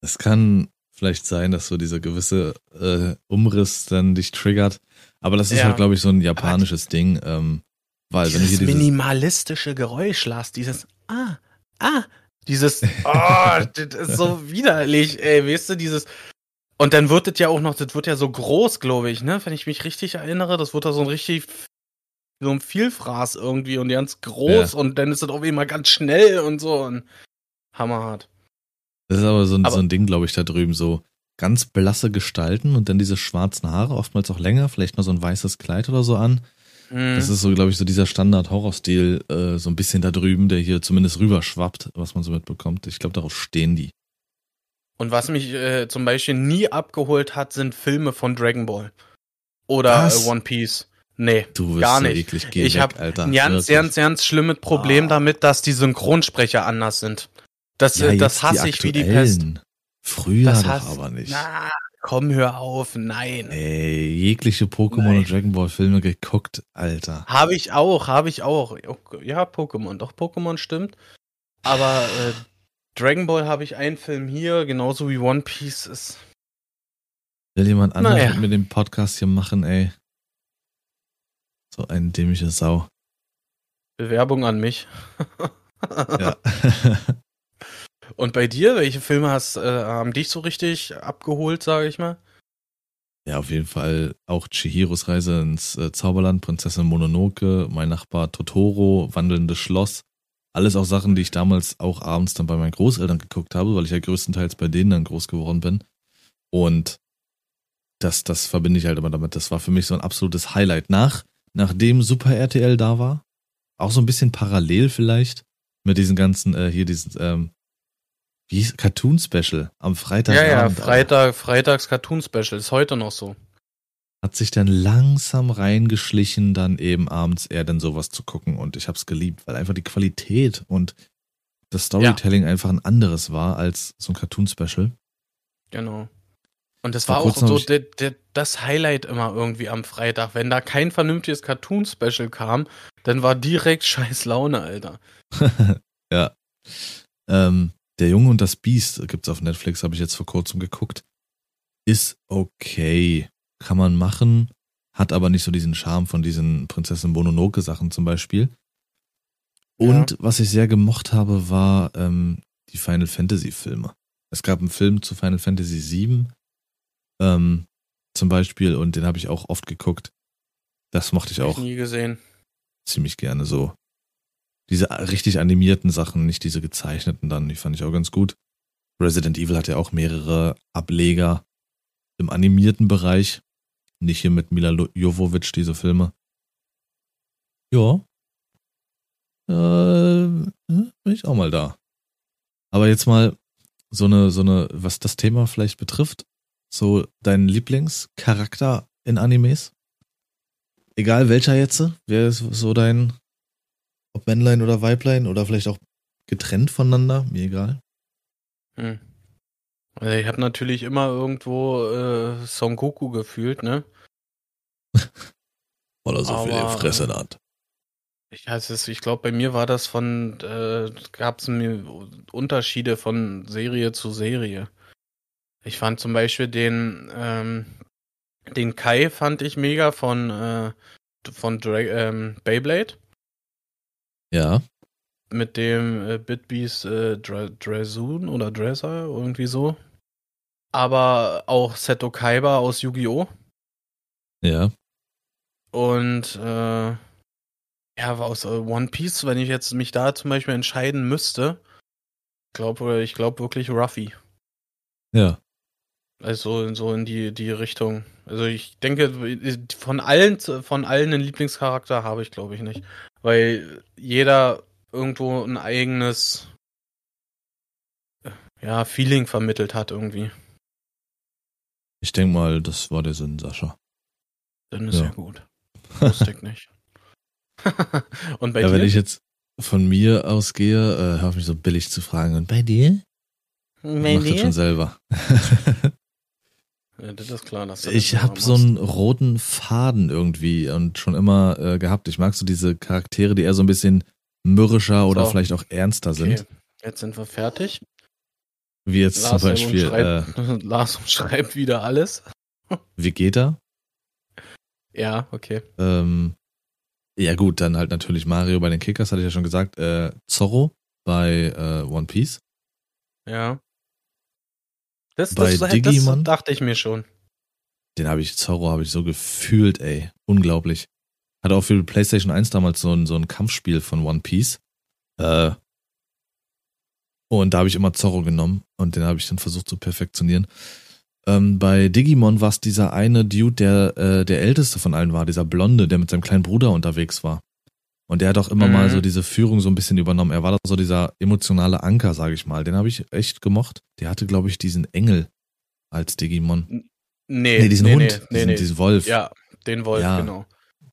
Es kann vielleicht sein, dass so dieser gewisse äh, Umriss dann dich triggert. Aber das ist ja. halt, glaube ich, so ein japanisches Ding. Ähm, weil dieses wenn hier dieses minimalistische Geräusch las, dieses Ah, ah, dieses Oh, das ist so widerlich, ey, weißt du, dieses und dann wird das ja auch noch, das wird ja so groß, glaube ich, ne? Wenn ich mich richtig erinnere, das wird da so ein richtig so ein Vielfraß irgendwie und ganz groß ja. und dann ist das auch immer ganz schnell und so und hammerhart. Das ist aber so ein, aber, so ein Ding, glaube ich, da drüben so ganz blasse Gestalten und dann diese schwarzen Haare, oftmals auch länger, vielleicht noch so ein weißes Kleid oder so an. Mhm. Das ist so, glaube ich, so dieser Standard-Horrorstil, äh, so ein bisschen da drüben, der hier zumindest rüberschwappt, was man so mitbekommt. Ich glaube, darauf stehen die. Und was mich äh, zum Beispiel nie abgeholt hat, sind Filme von Dragon Ball. Oder äh, One Piece. Nee, du gar nicht. So eklig. Ich habe ein ganz, ganz, ganz schlimmes Problem ah. damit, dass die Synchronsprecher anders sind. Das, ja, das hasse ich wie die Pest. Früher Das doch aber nicht. Na, komm, hör auf, nein. Ey, jegliche Pokémon und Dragon Ball Filme geguckt, Alter. Habe ich auch, habe ich auch. Ja, Pokémon, doch Pokémon stimmt. Aber äh, Dragon Ball habe ich einen Film hier, genauso wie One Piece ist. Will jemand anderes Naja. mit den Podcast hier machen, ey? So ein dämliche Sau. Bewerbung an mich. Ja. Und bei dir, welche Filme hast, äh, haben dich so richtig abgeholt, sage ich mal? ja, auf jeden Fall auch Chihiros Reise ins äh, Zauberland, Prinzessin Mononoke, mein Nachbar Totoro, Wandelndes Schloss. Alles auch Sachen, die ich damals auch abends dann bei meinen Großeltern geguckt habe, weil ich ja größtenteils bei denen dann groß geworden bin. Und das, das verbinde ich halt immer damit. Das war für mich so ein absolutes Highlight. Nach, nachdem Super RTL da war, auch so ein bisschen parallel vielleicht, mit diesen ganzen, äh, hier diesen, ähm, wie hieß Cartoon Special am Freitag. ja, ja, Freitag, Freitags Cartoon Special, ist heute noch so. Hat sich dann langsam reingeschlichen, dann eben abends eher dann sowas zu gucken und ich hab's geliebt, weil einfach die Qualität und das Storytelling einfach ein anderes war als so ein Cartoon Special. Genau. Und das war auch so das Highlight immer irgendwie am Freitag. Wenn da kein vernünftiges Cartoon-Special kam, dann war direkt scheiß Laune, Alter. ja. Ähm, der Junge und das Biest gibt's auf Netflix, habe ich jetzt vor kurzem geguckt. Ist okay. Kann man machen, hat aber nicht so diesen Charme von diesen Prinzessin Mononoke Sachen zum Beispiel. Und was ich sehr gemocht habe, war ähm, die Final Fantasy Filme. Es gab einen Film zu Final Fantasy VII ähm, zum Beispiel und den habe ich auch oft geguckt. Das mochte ich Hab ich auch nie gesehen. ziemlich gerne so. Diese richtig animierten Sachen, nicht diese gezeichneten dann, die fand ich auch ganz gut. Resident Evil hat ja auch mehrere Ableger im animierten Bereich. Nicht hier mit Mila Jovovich, diese Filme. Ja. Äh, bin ich auch mal da. Aber jetzt mal so eine, so eine, was das Thema vielleicht betrifft, so dein Lieblingscharakter in Animes? Egal welcher jetzt, wer ist so dein, ob Männlein oder Weiblein oder vielleicht auch getrennt voneinander, mir egal. Hm. Also ich habe natürlich immer irgendwo äh, Son Goku gefühlt, ne? Weil er so viel Aber- Fresse hat. Ich weiß es, ich glaube, bei mir war das von, äh, gab es Unterschiede von Serie zu Serie. Ich fand zum Beispiel den, ähm, den Kai fand ich mega von, äh, von Dra ähm, Beyblade Ja, mit dem äh, Bitbeast äh, Dra Drazoon oder Dresser, irgendwie so. Aber auch Seto Kaiba aus Yu-Gi-Oh! ja. Und äh, ja, war aus äh, One Piece, wenn ich jetzt mich da zum Beispiel entscheiden müsste, glaube ich glaube wirklich Ruffy. Ja. Also so in die die Richtung. Also ich denke von allen von allen einen Lieblingscharakter habe ich glaube ich nicht, weil jeder irgendwo ein eigenes ja Feeling vermittelt hat irgendwie. Ich denke mal, das war der Sinn, Sascha. Dann ist Ja. ja, gut. Wusste ich nicht. Und bei ja, dir? wenn ich jetzt von mir ausgehe, äh, hör auf mich so billig zu fragen. Und bei dir? bei Mach das schon selber. Ja, das ist klar, dass du das ich habe so einen roten Faden irgendwie und schon immer äh, gehabt. Ich mag so diese Charaktere, die eher so ein bisschen mürrischer oder So. vielleicht auch ernster sind. Okay, jetzt sind wir fertig. Wie jetzt Lars, zum Beispiel äh, umschreibt, Lars umschreibt wieder alles. Vegeta. Ja, okay. Ähm, ja gut, dann halt natürlich Mario bei den Kickers, hatte ich ja schon gesagt. Äh, Zorro bei äh, One Piece. Ja. Das, Bei das, das Digimon? dachte ich mir schon. Den habe ich, Zorro habe ich so gefühlt, ey. Unglaublich. Hatte auch für die PlayStation 1 damals so ein, so ein Kampfspiel von One Piece. Äh, und da habe ich immer Zorro genommen und den habe ich dann versucht zu perfektionieren. Ähm, bei Digimon war es dieser eine Dude, der äh, der älteste von allen war, dieser Blonde, der mit seinem kleinen Bruder unterwegs war. Und der hat auch immer Mhm. mal so diese Führung so ein bisschen übernommen. Er war da so dieser emotionale Anker, sage ich mal. Den habe ich echt gemocht. Der hatte, glaube ich, diesen Engel als Digimon. Nee, Nee, diesen nee, Hund, nee, diesen, nee. diesen Wolf. Ja, den Wolf, Ja. genau.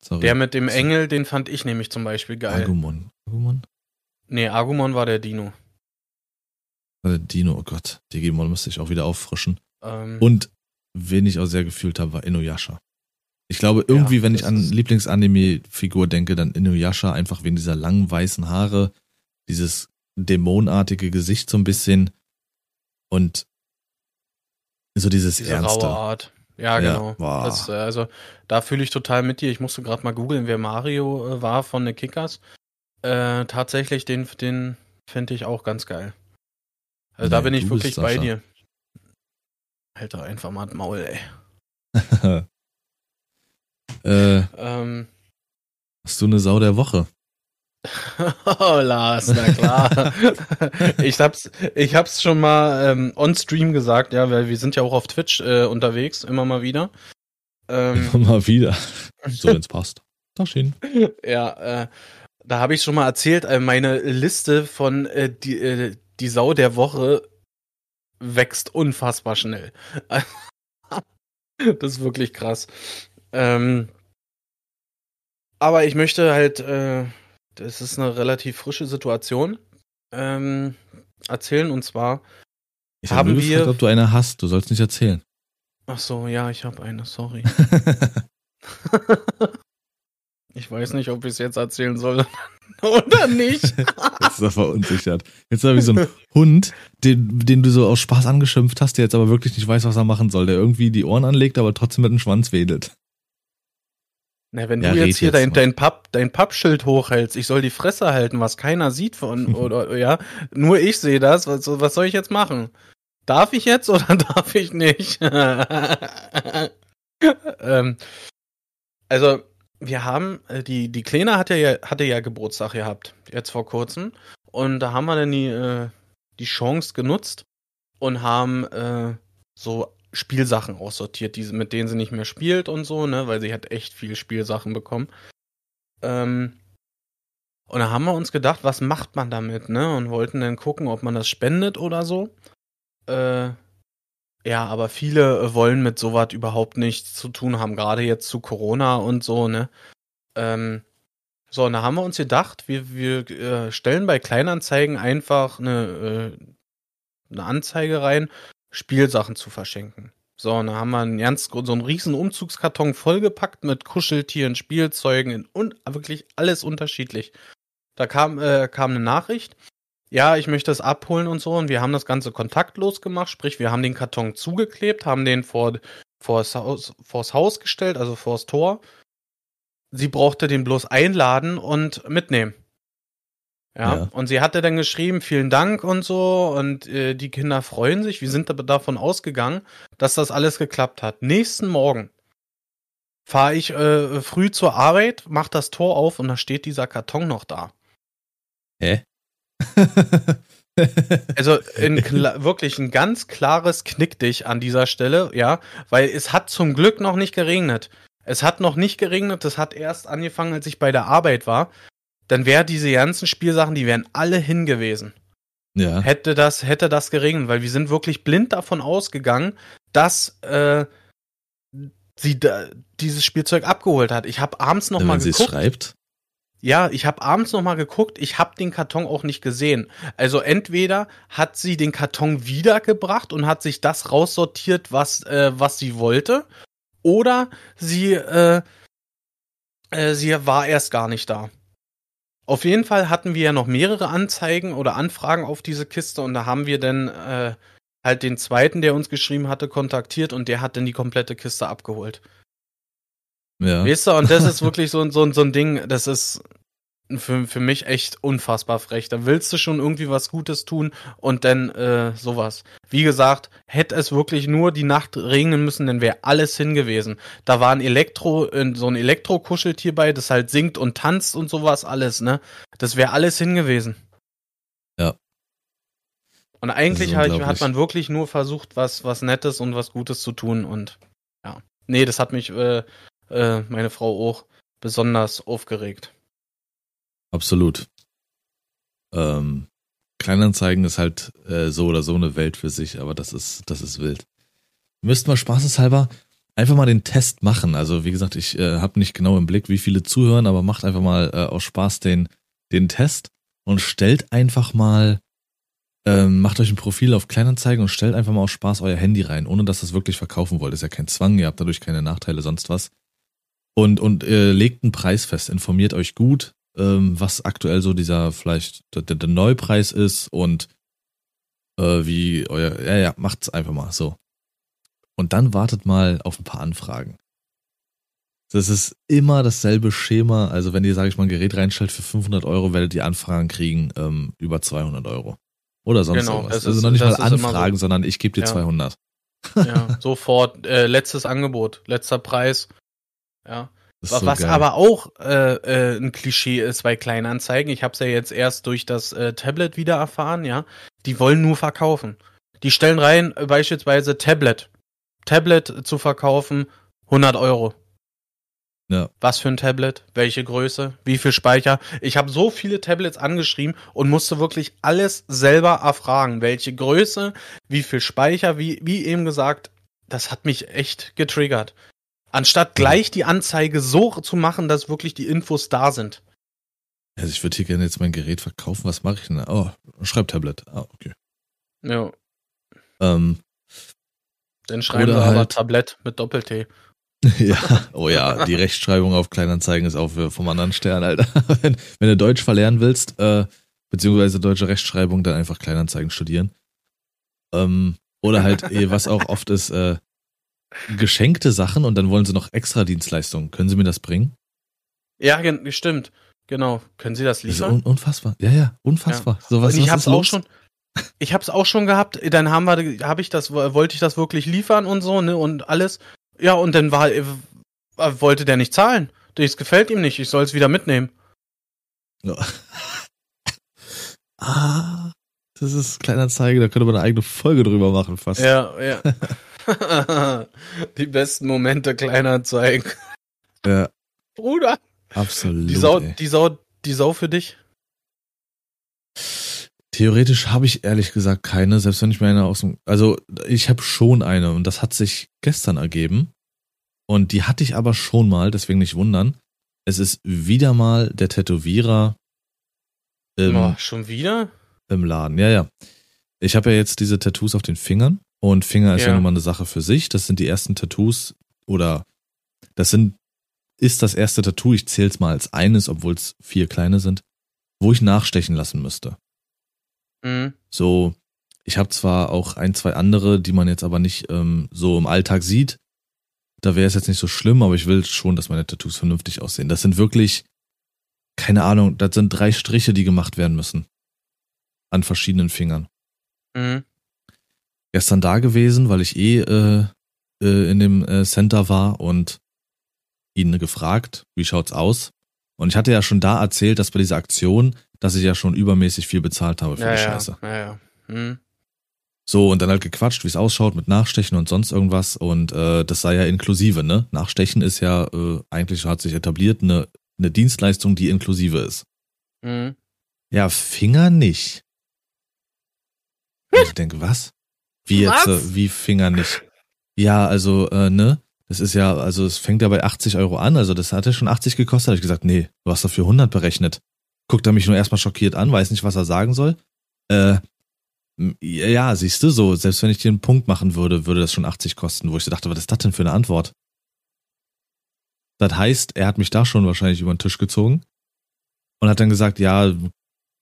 Sorry. Der mit dem Engel, den fand ich nämlich zum Beispiel geil. Agumon. Agumon? Nee, Agumon war der Dino. Dino, oh Gott, Digimon müsste ich auch wieder auffrischen. Ähm, Und wen ich auch sehr gefühlt habe, war Inuyasha. Ich glaube, irgendwie, Ja, wenn ich an Lieblingsanime-Figur denke, dann Inuyasha, einfach wegen dieser langen weißen Haare, dieses dämonartige Gesicht so ein bisschen und so dieses diese Ernste. raue Art. Ja, Ja, genau. boah. Das, äh, also, da fühle ich total mit dir. Ich musste gerade mal googeln, wer Mario äh, war von den Kickers. Äh, tatsächlich, den, den finde ich auch ganz geil. Also da Nee, bin ich wirklich bei dir. Alter, einfach mal Maul, ey. äh, Ähm, hast du eine Sau der Woche? oh, Lars, na klar. ich hab's, ich hab's schon mal ähm, on Stream gesagt, ja, weil wir sind ja auch auf Twitch äh, unterwegs, immer mal wieder. Ähm, Immer mal wieder. So, wenn's passt. Taschen. ja, äh, da habe ich schon mal erzählt, äh, meine Liste von äh, die, äh, die Sau der Woche wächst unfassbar schnell. das ist wirklich krass. Ähm, aber ich möchte halt, äh, das ist eine relativ frische Situation, ähm, erzählen und zwar, Ich Haben habe wir- gefragt, ob du eine hast. Du sollst nicht erzählen. ach so, ja, ich habe eine, sorry. ich weiß nicht, ob ich es jetzt erzählen soll oder nicht. Jetzt ist er verunsichert. Jetzt er wie so ein Hund, den, den du so aus Spaß angeschimpft hast, der jetzt aber wirklich nicht weiß, was er machen soll, der irgendwie die Ohren anlegt, aber trotzdem mit dem Schwanz wedelt. Na, wenn Ja, du jetzt hier jetzt dein, dein, Papp, dein Pappschild hochhältst, ich soll die Fresse halten, was keiner sieht von, oder, ja, nur ich sehe das, was, was soll ich jetzt machen? Darf ich jetzt oder darf ich nicht? ähm, also, wir haben, äh, die, die Kleine hatte ja, hatte ja Geburtstag gehabt, jetzt vor kurzem, und da haben wir dann die, äh, die Chance genutzt und haben, äh, so Spielsachen aussortiert, diese, mit denen sie nicht mehr spielt und so, ne, weil sie hat echt viel Spielsachen bekommen. Ähm, und da haben wir uns gedacht, was macht man damit, ne? Und wollten dann gucken, ob man das spendet oder so. Äh, ja, aber viele wollen mit sowas überhaupt nichts zu tun haben, gerade jetzt zu Corona und so, ne? Ähm, so, und da haben wir uns gedacht, wir, wir äh, stellen bei Kleinanzeigen einfach eine, äh, eine Anzeige rein, Spielsachen zu verschenken. So, und da haben wir einen ganz, so einen riesen Umzugskarton vollgepackt mit Kuscheltieren, Spielzeugen und wirklich alles unterschiedlich. Da kam, äh, kam eine Nachricht, ja, ich möchte es abholen und so, und wir haben das Ganze kontaktlos gemacht, sprich, wir haben den Karton zugeklebt, haben den vor, vors, Haus, vors Haus gestellt, also vors Tor. Sie brauchte den bloß einladen und mitnehmen. Ja, Ja. und sie hatte dann geschrieben, vielen Dank und so, und äh, die Kinder freuen sich. Wir sind aber davon ausgegangen, dass das alles geklappt hat. Nächsten Morgen fahre ich äh, früh zur Arbeit, mach das Tor auf und da steht dieser Karton noch da. Hä? Also in wirklich ein ganz klares Knickdich an dieser Stelle, ja, weil es hat zum Glück noch nicht geregnet. Es hat noch nicht geregnet, es hat erst angefangen, als ich bei der Arbeit war. Dann wäre diese ganzen Spielsachen, die wären alle hin gewesen. ja. Hätte das, hätte das geregnet, weil wir sind wirklich blind davon ausgegangen, dass äh, sie da, dieses Spielzeug abgeholt hat. Ich habe abends noch Wenn mal sie geguckt. schreibt. Ja, ich habe abends noch mal geguckt, ich habe den Karton auch nicht gesehen. Also entweder hat sie den Karton wiedergebracht und hat sich das raussortiert, was äh, was sie wollte, oder sie äh, äh, sie war erst gar nicht da. Auf jeden Fall hatten wir ja noch mehrere Anzeigen oder Anfragen auf diese Kiste und da haben wir dann äh, halt den zweiten, der uns geschrieben hatte, kontaktiert und der hat dann die komplette Kiste abgeholt. Ja. Weißt du, und das ist wirklich so, ein- so, ein- so ein Ding, das ist für, für mich echt unfassbar frech. Da willst du schon irgendwie was Gutes tun und dann äh, sowas. Wie gesagt, hätte es wirklich nur die Nacht regnen müssen, dann wäre alles hingewiesen. Da war ein Elektro, äh, so ein Elektro-Kuscheltier bei, das halt singt und tanzt und sowas alles, ne? Das wäre alles hingewiesen. Ja. Und eigentlich halt, hat unglaublich. man wirklich nur versucht, was, was Nettes und was Gutes zu tun und ja. Nee, das hat mich äh, äh, meine Frau auch besonders aufgeregt. Absolut. Ähm, Kleinanzeigen ist halt äh, so oder so eine Welt für sich, aber das ist, das ist wild. Wir müssten mal spaßeshalber einfach mal den Test machen. Also wie gesagt, ich äh, habe nicht genau im Blick, wie viele zuhören, aber macht einfach mal äh, aus Spaß den, den Test und stellt einfach mal Ähm, macht euch ein Profil auf Kleinanzeigen und stellt einfach mal aus Spaß euer Handy rein, ohne dass ihr es wirklich verkaufen wollt. Ist ja kein Zwang, ihr habt dadurch keine Nachteile, sonst was. Und, und äh, legt einen Preis fest, informiert euch gut, ähm, was aktuell so dieser vielleicht der, der Neupreis ist und äh, wie euer, ja, ja, macht's einfach mal so. Und dann wartet mal auf ein paar Anfragen. Das ist immer dasselbe Schema. Also wenn ihr, sage ich mal, ein Gerät reinstellt für 500 Euro, werdet ihr Anfragen kriegen ähm, über 200 Euro. Oder sonst genau, was. Also ist, noch nicht mal Anfragen, so. sondern ich gebe dir ja. 200. Ja, sofort. Äh, letztes Angebot, letzter Preis. Ja. So was geil. aber auch äh, äh, ein Klischee ist bei Kleinanzeigen. Ich habe es ja jetzt erst durch das äh, Tablet wieder erfahren, ja. Die wollen nur verkaufen. Die stellen rein äh, beispielsweise Tablet. Tablet zu verkaufen, 100 Euro. Ja. Was für ein Tablet? Welche Größe? Wie viel Speicher? Ich habe so viele Tablets angeschrieben und musste wirklich alles selber erfragen. Welche Größe? Wie viel Speicher? Wie, wie eben gesagt, das hat mich echt getriggert. Anstatt gleich die Anzeige so zu machen, dass wirklich die Infos da sind. Also ich würde hier gerne jetzt mein Gerät verkaufen. Was mache ich denn? Oh, Schreibtablet. Ah, okay. Ja. Ähm, Dann schreiben wir halt, aber Tablett mit Doppel-T. Ja, oh ja, die Rechtschreibung auf Kleinanzeigen ist auch vom anderen Stern, Alter. Wenn, wenn du Deutsch verlernen willst, äh, beziehungsweise deutsche Rechtschreibung, dann einfach Kleinanzeigen studieren. Ähm, oder halt, eh, was auch oft ist, äh, geschenkte Sachen und dann wollen sie noch extra Dienstleistungen. Können Sie mir das bringen? Ja, stimmt. Genau. Können Sie das liefern? Das un unfassbar. Ja, ja, unfassbar. Ja. So was, ich hab's auch schon. Ich hab's auch schon gehabt. Dann haben wir, habe ich das, wollte ich das wirklich liefern und so ne und alles. Ja, und dann war, äh, wollte der nicht zahlen. Das gefällt ihm nicht. Ich soll es wieder mitnehmen. Ja. ah, das ist Kleinanzeige, da könnte man eine eigene Folge drüber machen fast. Ja, ja. Die besten Momente Kleinanzeigen. Ja. Bruder. Absolut. Die Sau, die Sau, die Sau für dich? Theoretisch habe ich ehrlich gesagt keine, selbst wenn ich mir eine aus dem, also ich habe schon eine und das hat sich gestern ergeben und die hatte ich aber schon mal, deswegen nicht wundern. Es ist wieder mal der Tätowierer im, oh, schon wieder? Im Laden, ja, ja. Ich habe ja jetzt diese Tattoos auf den Fingern und Finger ist ja, ja nun mal eine Sache für sich. Das sind die ersten Tattoos oder das sind, ist das erste Tattoo, ich zähle es mal als eines, obwohl es vier kleine sind, wo ich nachstechen lassen müsste. Mhm. So, ich habe zwar auch ein, zwei andere, die man jetzt aber nicht ähm, so im Alltag sieht. Da wäre es jetzt nicht so schlimm, aber ich will schon, dass meine Tattoos vernünftig aussehen. Das sind wirklich, keine Ahnung, das sind drei Striche, die gemacht werden müssen. An verschiedenen Fingern. Mhm. Gestern da gewesen, weil ich eh äh, äh, in dem äh, Center war und ihn gefragt, wie schaut's aus? Und ich hatte ja schon da erzählt, dass bei dieser Aktion dass ich ja schon übermäßig viel bezahlt habe für ja, die Scheiße. Ja, ja. Hm. So, und dann halt gequatscht, wie es ausschaut mit Nachstechen und sonst irgendwas. Und äh, das sei ja inklusive, ne? Nachstechen ist ja äh, eigentlich, hat sich etabliert, eine, eine Dienstleistung, die inklusive ist. Mhm. Ja, Finger nicht. Und ich denke, was? Wie jetzt? Äh, wie Finger nicht? Ja, also, äh, ne? Das ist ja, also es fängt ja bei 80 Euro an, also das hat ja schon 80 gekostet. Da hab ich gesagt, nee, du hast dafür 100 berechnet guckt er mich nur erstmal schockiert an, weiß nicht, was er sagen soll. Äh, ja, siehst du, so, selbst wenn ich dir einen Punkt machen würde, würde das schon 80 kosten, wo ich so dachte, was ist das denn für eine Antwort? Das heißt, er hat mich da schon wahrscheinlich über den Tisch gezogen und hat dann gesagt, ja,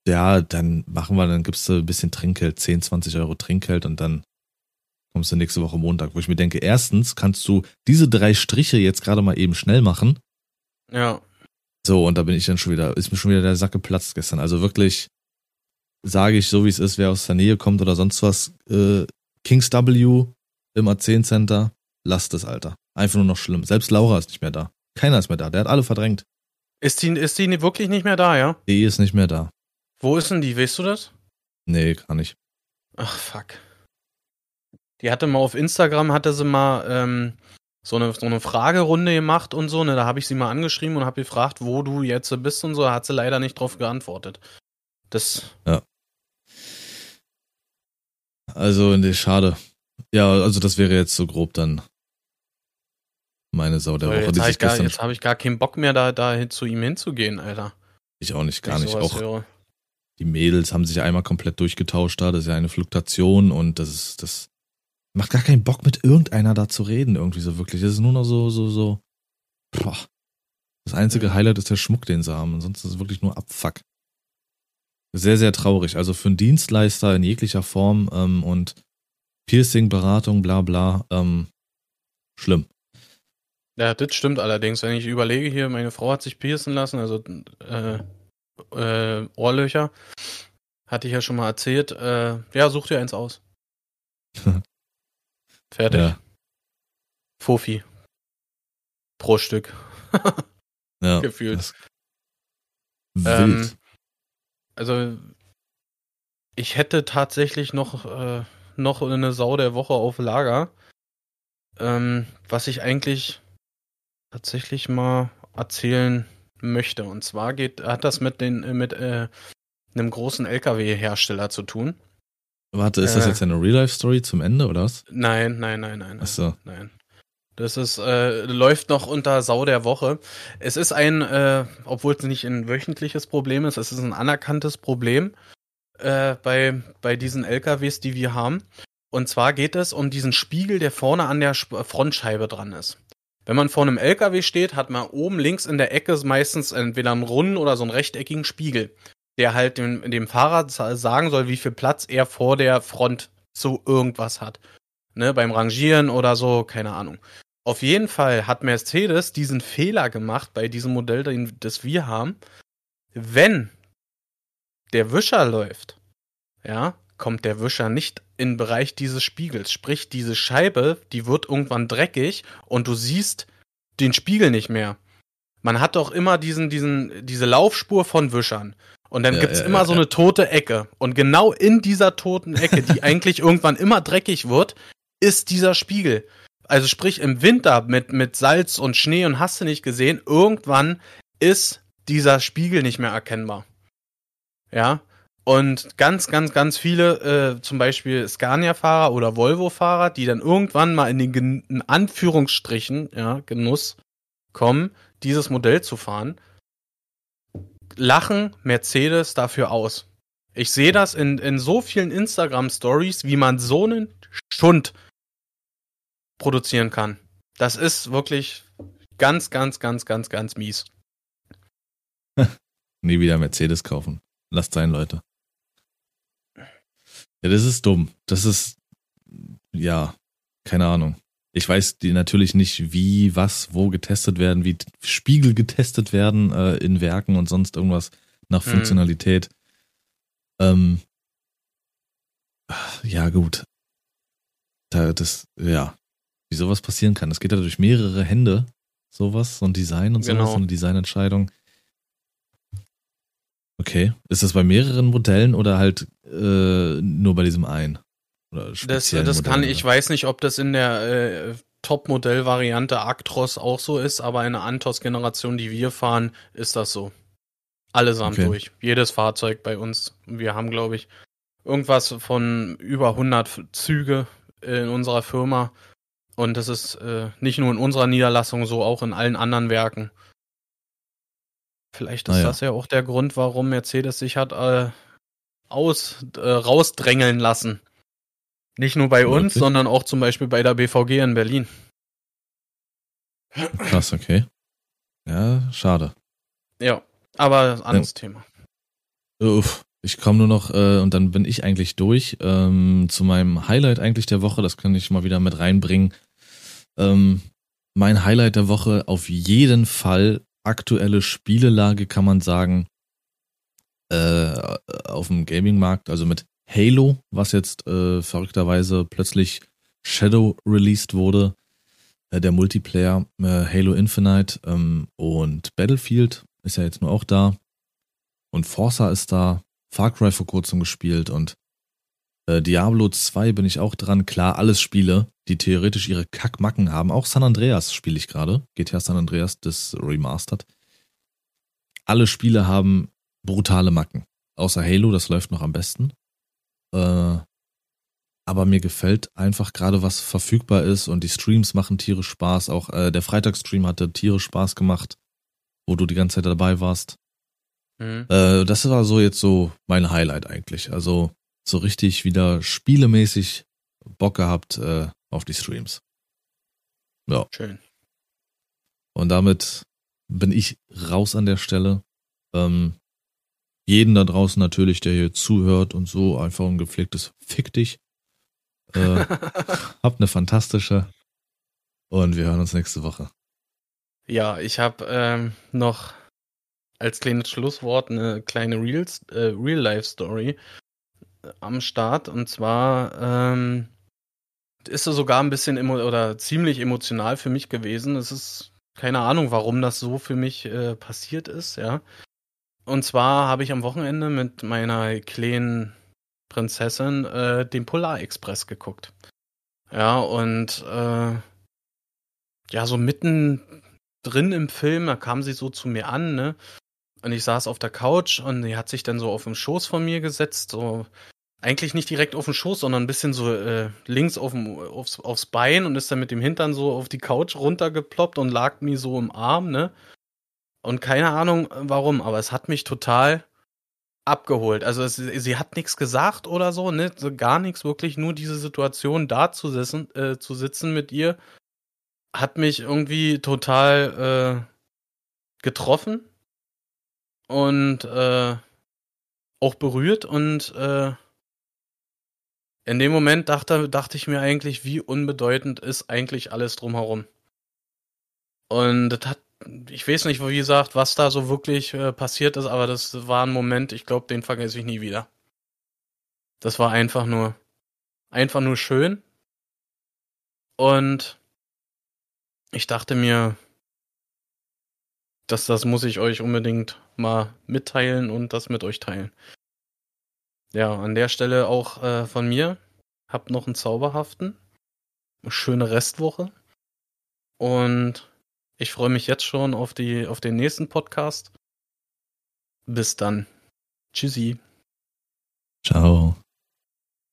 ja, dann machen wir, dann gibst du ein bisschen Trinkgeld, 10, 20 Euro Trinkgeld und dann kommst du nächste Woche Montag, wo ich mir denke, erstens kannst du diese drei Striche jetzt gerade mal eben schnell machen. Ja. So, und da bin ich dann schon wieder, ist mir schon wieder der Sack geplatzt gestern. Also wirklich, sage ich so wie es ist, wer aus der Nähe kommt oder sonst was, äh, Kings W im A10 Center, lasst es, Alter. Einfach nur noch schlimm. Selbst Laura ist nicht mehr da. Keiner ist mehr da. Der hat alle verdrängt. Ist die, ist die wirklich nicht mehr da, ja? Die ist nicht mehr da. Wo ist denn die? Weißt du das? Nee, gar nicht. Ach, fuck. Die hatte mal auf Instagram, hatte sie mal ähm, so eine, so eine Fragerunde gemacht und so, ne, da habe ich sie mal angeschrieben und habe gefragt, wo du jetzt bist und so, da hat sie leider nicht drauf geantwortet. Das. Ja. Also, nee, schade. Ja, also das wäre jetzt so grob dann meine Sau der Woche. Jetzt habe ich, gar, hab ich gar keinen Bock mehr, da, da zu ihm hinzugehen, Alter. Ich auch nicht, gar nicht. Auch, die Mädels haben sich einmal komplett durchgetauscht da, das ist ja eine Fluktuation und das ist, das macht gar keinen Bock mit irgendeiner da zu reden, irgendwie so wirklich. Das ist nur noch so, so, so. Boah. Das einzige Highlight ist der Schmuck, den sie haben. Ansonsten ist es wirklich nur Abfuck. Sehr, sehr traurig. Also für einen Dienstleister in jeglicher Form ähm, und Piercing-Beratung, bla bla, ähm, schlimm. Ja, das stimmt allerdings. Wenn ich überlege hier, meine Frau hat sich piercen lassen, also äh, äh, Ohrlöcher. Hatte ich ja schon mal erzählt. Äh, ja, such dir eins aus. Fertig. Ja. Fofi. Pro Stück. ja. Gefühlt. Ähm, also, ich hätte tatsächlich noch, äh, noch eine Sau der Woche auf Lager. Ähm, was ich eigentlich tatsächlich mal erzählen möchte. Und zwar geht, hat das mit den, mit äh, einem großen LKW-Hersteller zu tun. Warte, ist das äh, jetzt eine Real-Life-Story zum Ende oder was? Nein, nein, nein, nein. Ach so. Nein. Das ist, äh, läuft noch unter Sau der Woche. Es ist ein, äh, obwohl es nicht ein wöchentliches Problem ist, es ist ein anerkanntes Problem äh, bei, bei diesen LKWs, die wir haben. Und zwar geht es um diesen Spiegel, der vorne an der Frontscheibe dran ist. Wenn man vor einem LKW steht, hat man oben links in der Ecke meistens entweder einen runden oder so einen rechteckigen Spiegel der halt dem, dem Fahrer sagen soll, wie viel Platz er vor der Front zu irgendwas hat. Ne, beim Rangieren oder so, keine Ahnung. Auf jeden Fall hat Mercedes diesen Fehler gemacht bei diesem Modell, den, das wir haben. Wenn der Wischer läuft, ja, kommt der Wischer nicht in den Bereich dieses Spiegels. Sprich, diese Scheibe, die wird irgendwann dreckig und du siehst den Spiegel nicht mehr. Man hat doch immer diesen, diesen, diese Laufspur von Wischern. Und dann ja, gibt's ja, immer ja, so eine tote Ecke. Und genau in dieser toten Ecke, die eigentlich irgendwann immer dreckig wird, ist dieser Spiegel. Also sprich im Winter mit, mit Salz und Schnee und hast du nicht gesehen, irgendwann ist dieser Spiegel nicht mehr erkennbar. Ja. Und ganz, ganz, ganz viele, äh, zum Beispiel Scania-Fahrer oder Volvo-Fahrer, die dann irgendwann mal in den Gen in Anführungsstrichen, ja, Genuss kommen, dieses Modell zu fahren, lachen Mercedes dafür aus. Ich sehe das in, in so vielen Instagram-Stories, wie man so einen Schund produzieren kann. Das ist wirklich ganz, ganz, ganz, ganz, ganz mies. Nie wieder Mercedes kaufen. Lasst sein, Leute. Ja, das ist dumm. Das ist, ja, keine Ahnung. Ich weiß die natürlich nicht, wie, was, wo getestet werden, wie Spiegel getestet werden äh, in Werken und sonst irgendwas nach mhm. Funktionalität. Ähm, ja, gut. Da, das, ja, wie sowas passieren kann. Das geht ja durch mehrere Hände, sowas, so ein Design und genau. sowas, so eine Designentscheidung. Okay. Ist das bei mehreren Modellen oder halt äh, nur bei diesem einen? Das, das kann, ich weiß nicht, ob das in der äh, Top-Modell-Variante Actros auch so ist, aber in der Antos-Generation, die wir fahren, ist das so. Allesamt okay. durch. Jedes Fahrzeug bei uns. Wir haben, glaube ich, irgendwas von über 100 Züge in unserer Firma. Und das ist äh, nicht nur in unserer Niederlassung so, auch in allen anderen Werken. Vielleicht ist ah, ja. das ja auch der Grund, warum Mercedes sich hat äh, aus, äh, rausdrängeln lassen. Nicht nur bei uns, Wirklich? sondern auch zum Beispiel bei der BVG in Berlin. Krass, okay. Ja, schade. Ja, aber anderes ja. Thema. Uff, ich komme nur noch, äh, und dann bin ich eigentlich durch, ähm, zu meinem Highlight eigentlich der Woche, das kann ich mal wieder mit reinbringen. Ähm, mein Highlight der Woche auf jeden Fall aktuelle Spielelage, kann man sagen, äh, auf dem Gaming-Markt, also mit Halo, was jetzt äh, verrückterweise plötzlich Shadow released wurde, äh, der Multiplayer äh, Halo Infinite ähm, und Battlefield ist ja jetzt nur auch da und Forza ist da, Far Cry vor kurzem gespielt und äh, Diablo 2 bin ich auch dran. Klar, alles Spiele, die theoretisch ihre Kackmacken haben. Auch San Andreas spiele ich gerade. GTA San Andreas, das Remastered. Alle Spiele haben brutale Macken. Außer Halo, das läuft noch am besten. Äh, aber mir gefällt einfach gerade, was verfügbar ist und die Streams machen tierisch Spaß. Auch äh, der Freitagsstream hatte tierisch Spaß gemacht, wo du die ganze Zeit dabei warst. Mhm. Äh, das war so jetzt so mein Highlight eigentlich. Also so richtig wieder spielemäßig Bock gehabt äh, auf die Streams. Ja. Schön. Und damit bin ich raus an der Stelle. Ähm, jeden da draußen natürlich, der hier zuhört und so, einfach ein gepflegtes Fick dich. Äh, habt eine fantastische und wir hören uns nächste Woche. Ja, ich habe ähm, noch als kleines Schlusswort eine kleine äh, Real-Life-Story äh, am Start. Und zwar ähm, ist es sogar ein bisschen oder ziemlich emotional für mich gewesen. Es ist keine Ahnung, warum das so für mich äh, passiert ist, ja. Und zwar habe ich am Wochenende mit meiner kleinen Prinzessin äh, den Polar Express geguckt. Ja, und äh, ja, so mitten drin im Film, da kam sie so zu mir an, ne? Und ich saß auf der Couch und sie hat sich dann so auf den Schoß von mir gesetzt, so eigentlich nicht direkt auf den Schoß, sondern ein bisschen so äh, links auf dem, aufs, aufs Bein und ist dann mit dem Hintern so auf die Couch runtergeploppt und lag mir so im Arm, ne? Und keine Ahnung warum, aber es hat mich total abgeholt. Also es, sie hat nichts gesagt oder so, ne? So gar nichts, wirklich nur diese Situation da zu sitzen, äh, zu sitzen mit ihr, hat mich irgendwie total äh, getroffen und äh, auch berührt und äh, in dem Moment dachte, dachte ich mir eigentlich, wie unbedeutend ist eigentlich alles drumherum. Und das hat, ich weiß nicht, wie gesagt, was da so wirklich äh, passiert ist, aber das war ein Moment, ich glaube, den vergesse ich nie wieder. Das war einfach nur, einfach nur schön. Und ich dachte mir, dass das muss ich euch unbedingt mal mitteilen und das mit euch teilen. Ja, an der Stelle auch äh, von mir. Habt noch einen zauberhaften. Schöne Restwoche. Und ich freue mich jetzt schon auf, die, auf den nächsten Podcast. Bis dann. Tschüssi. Ciao.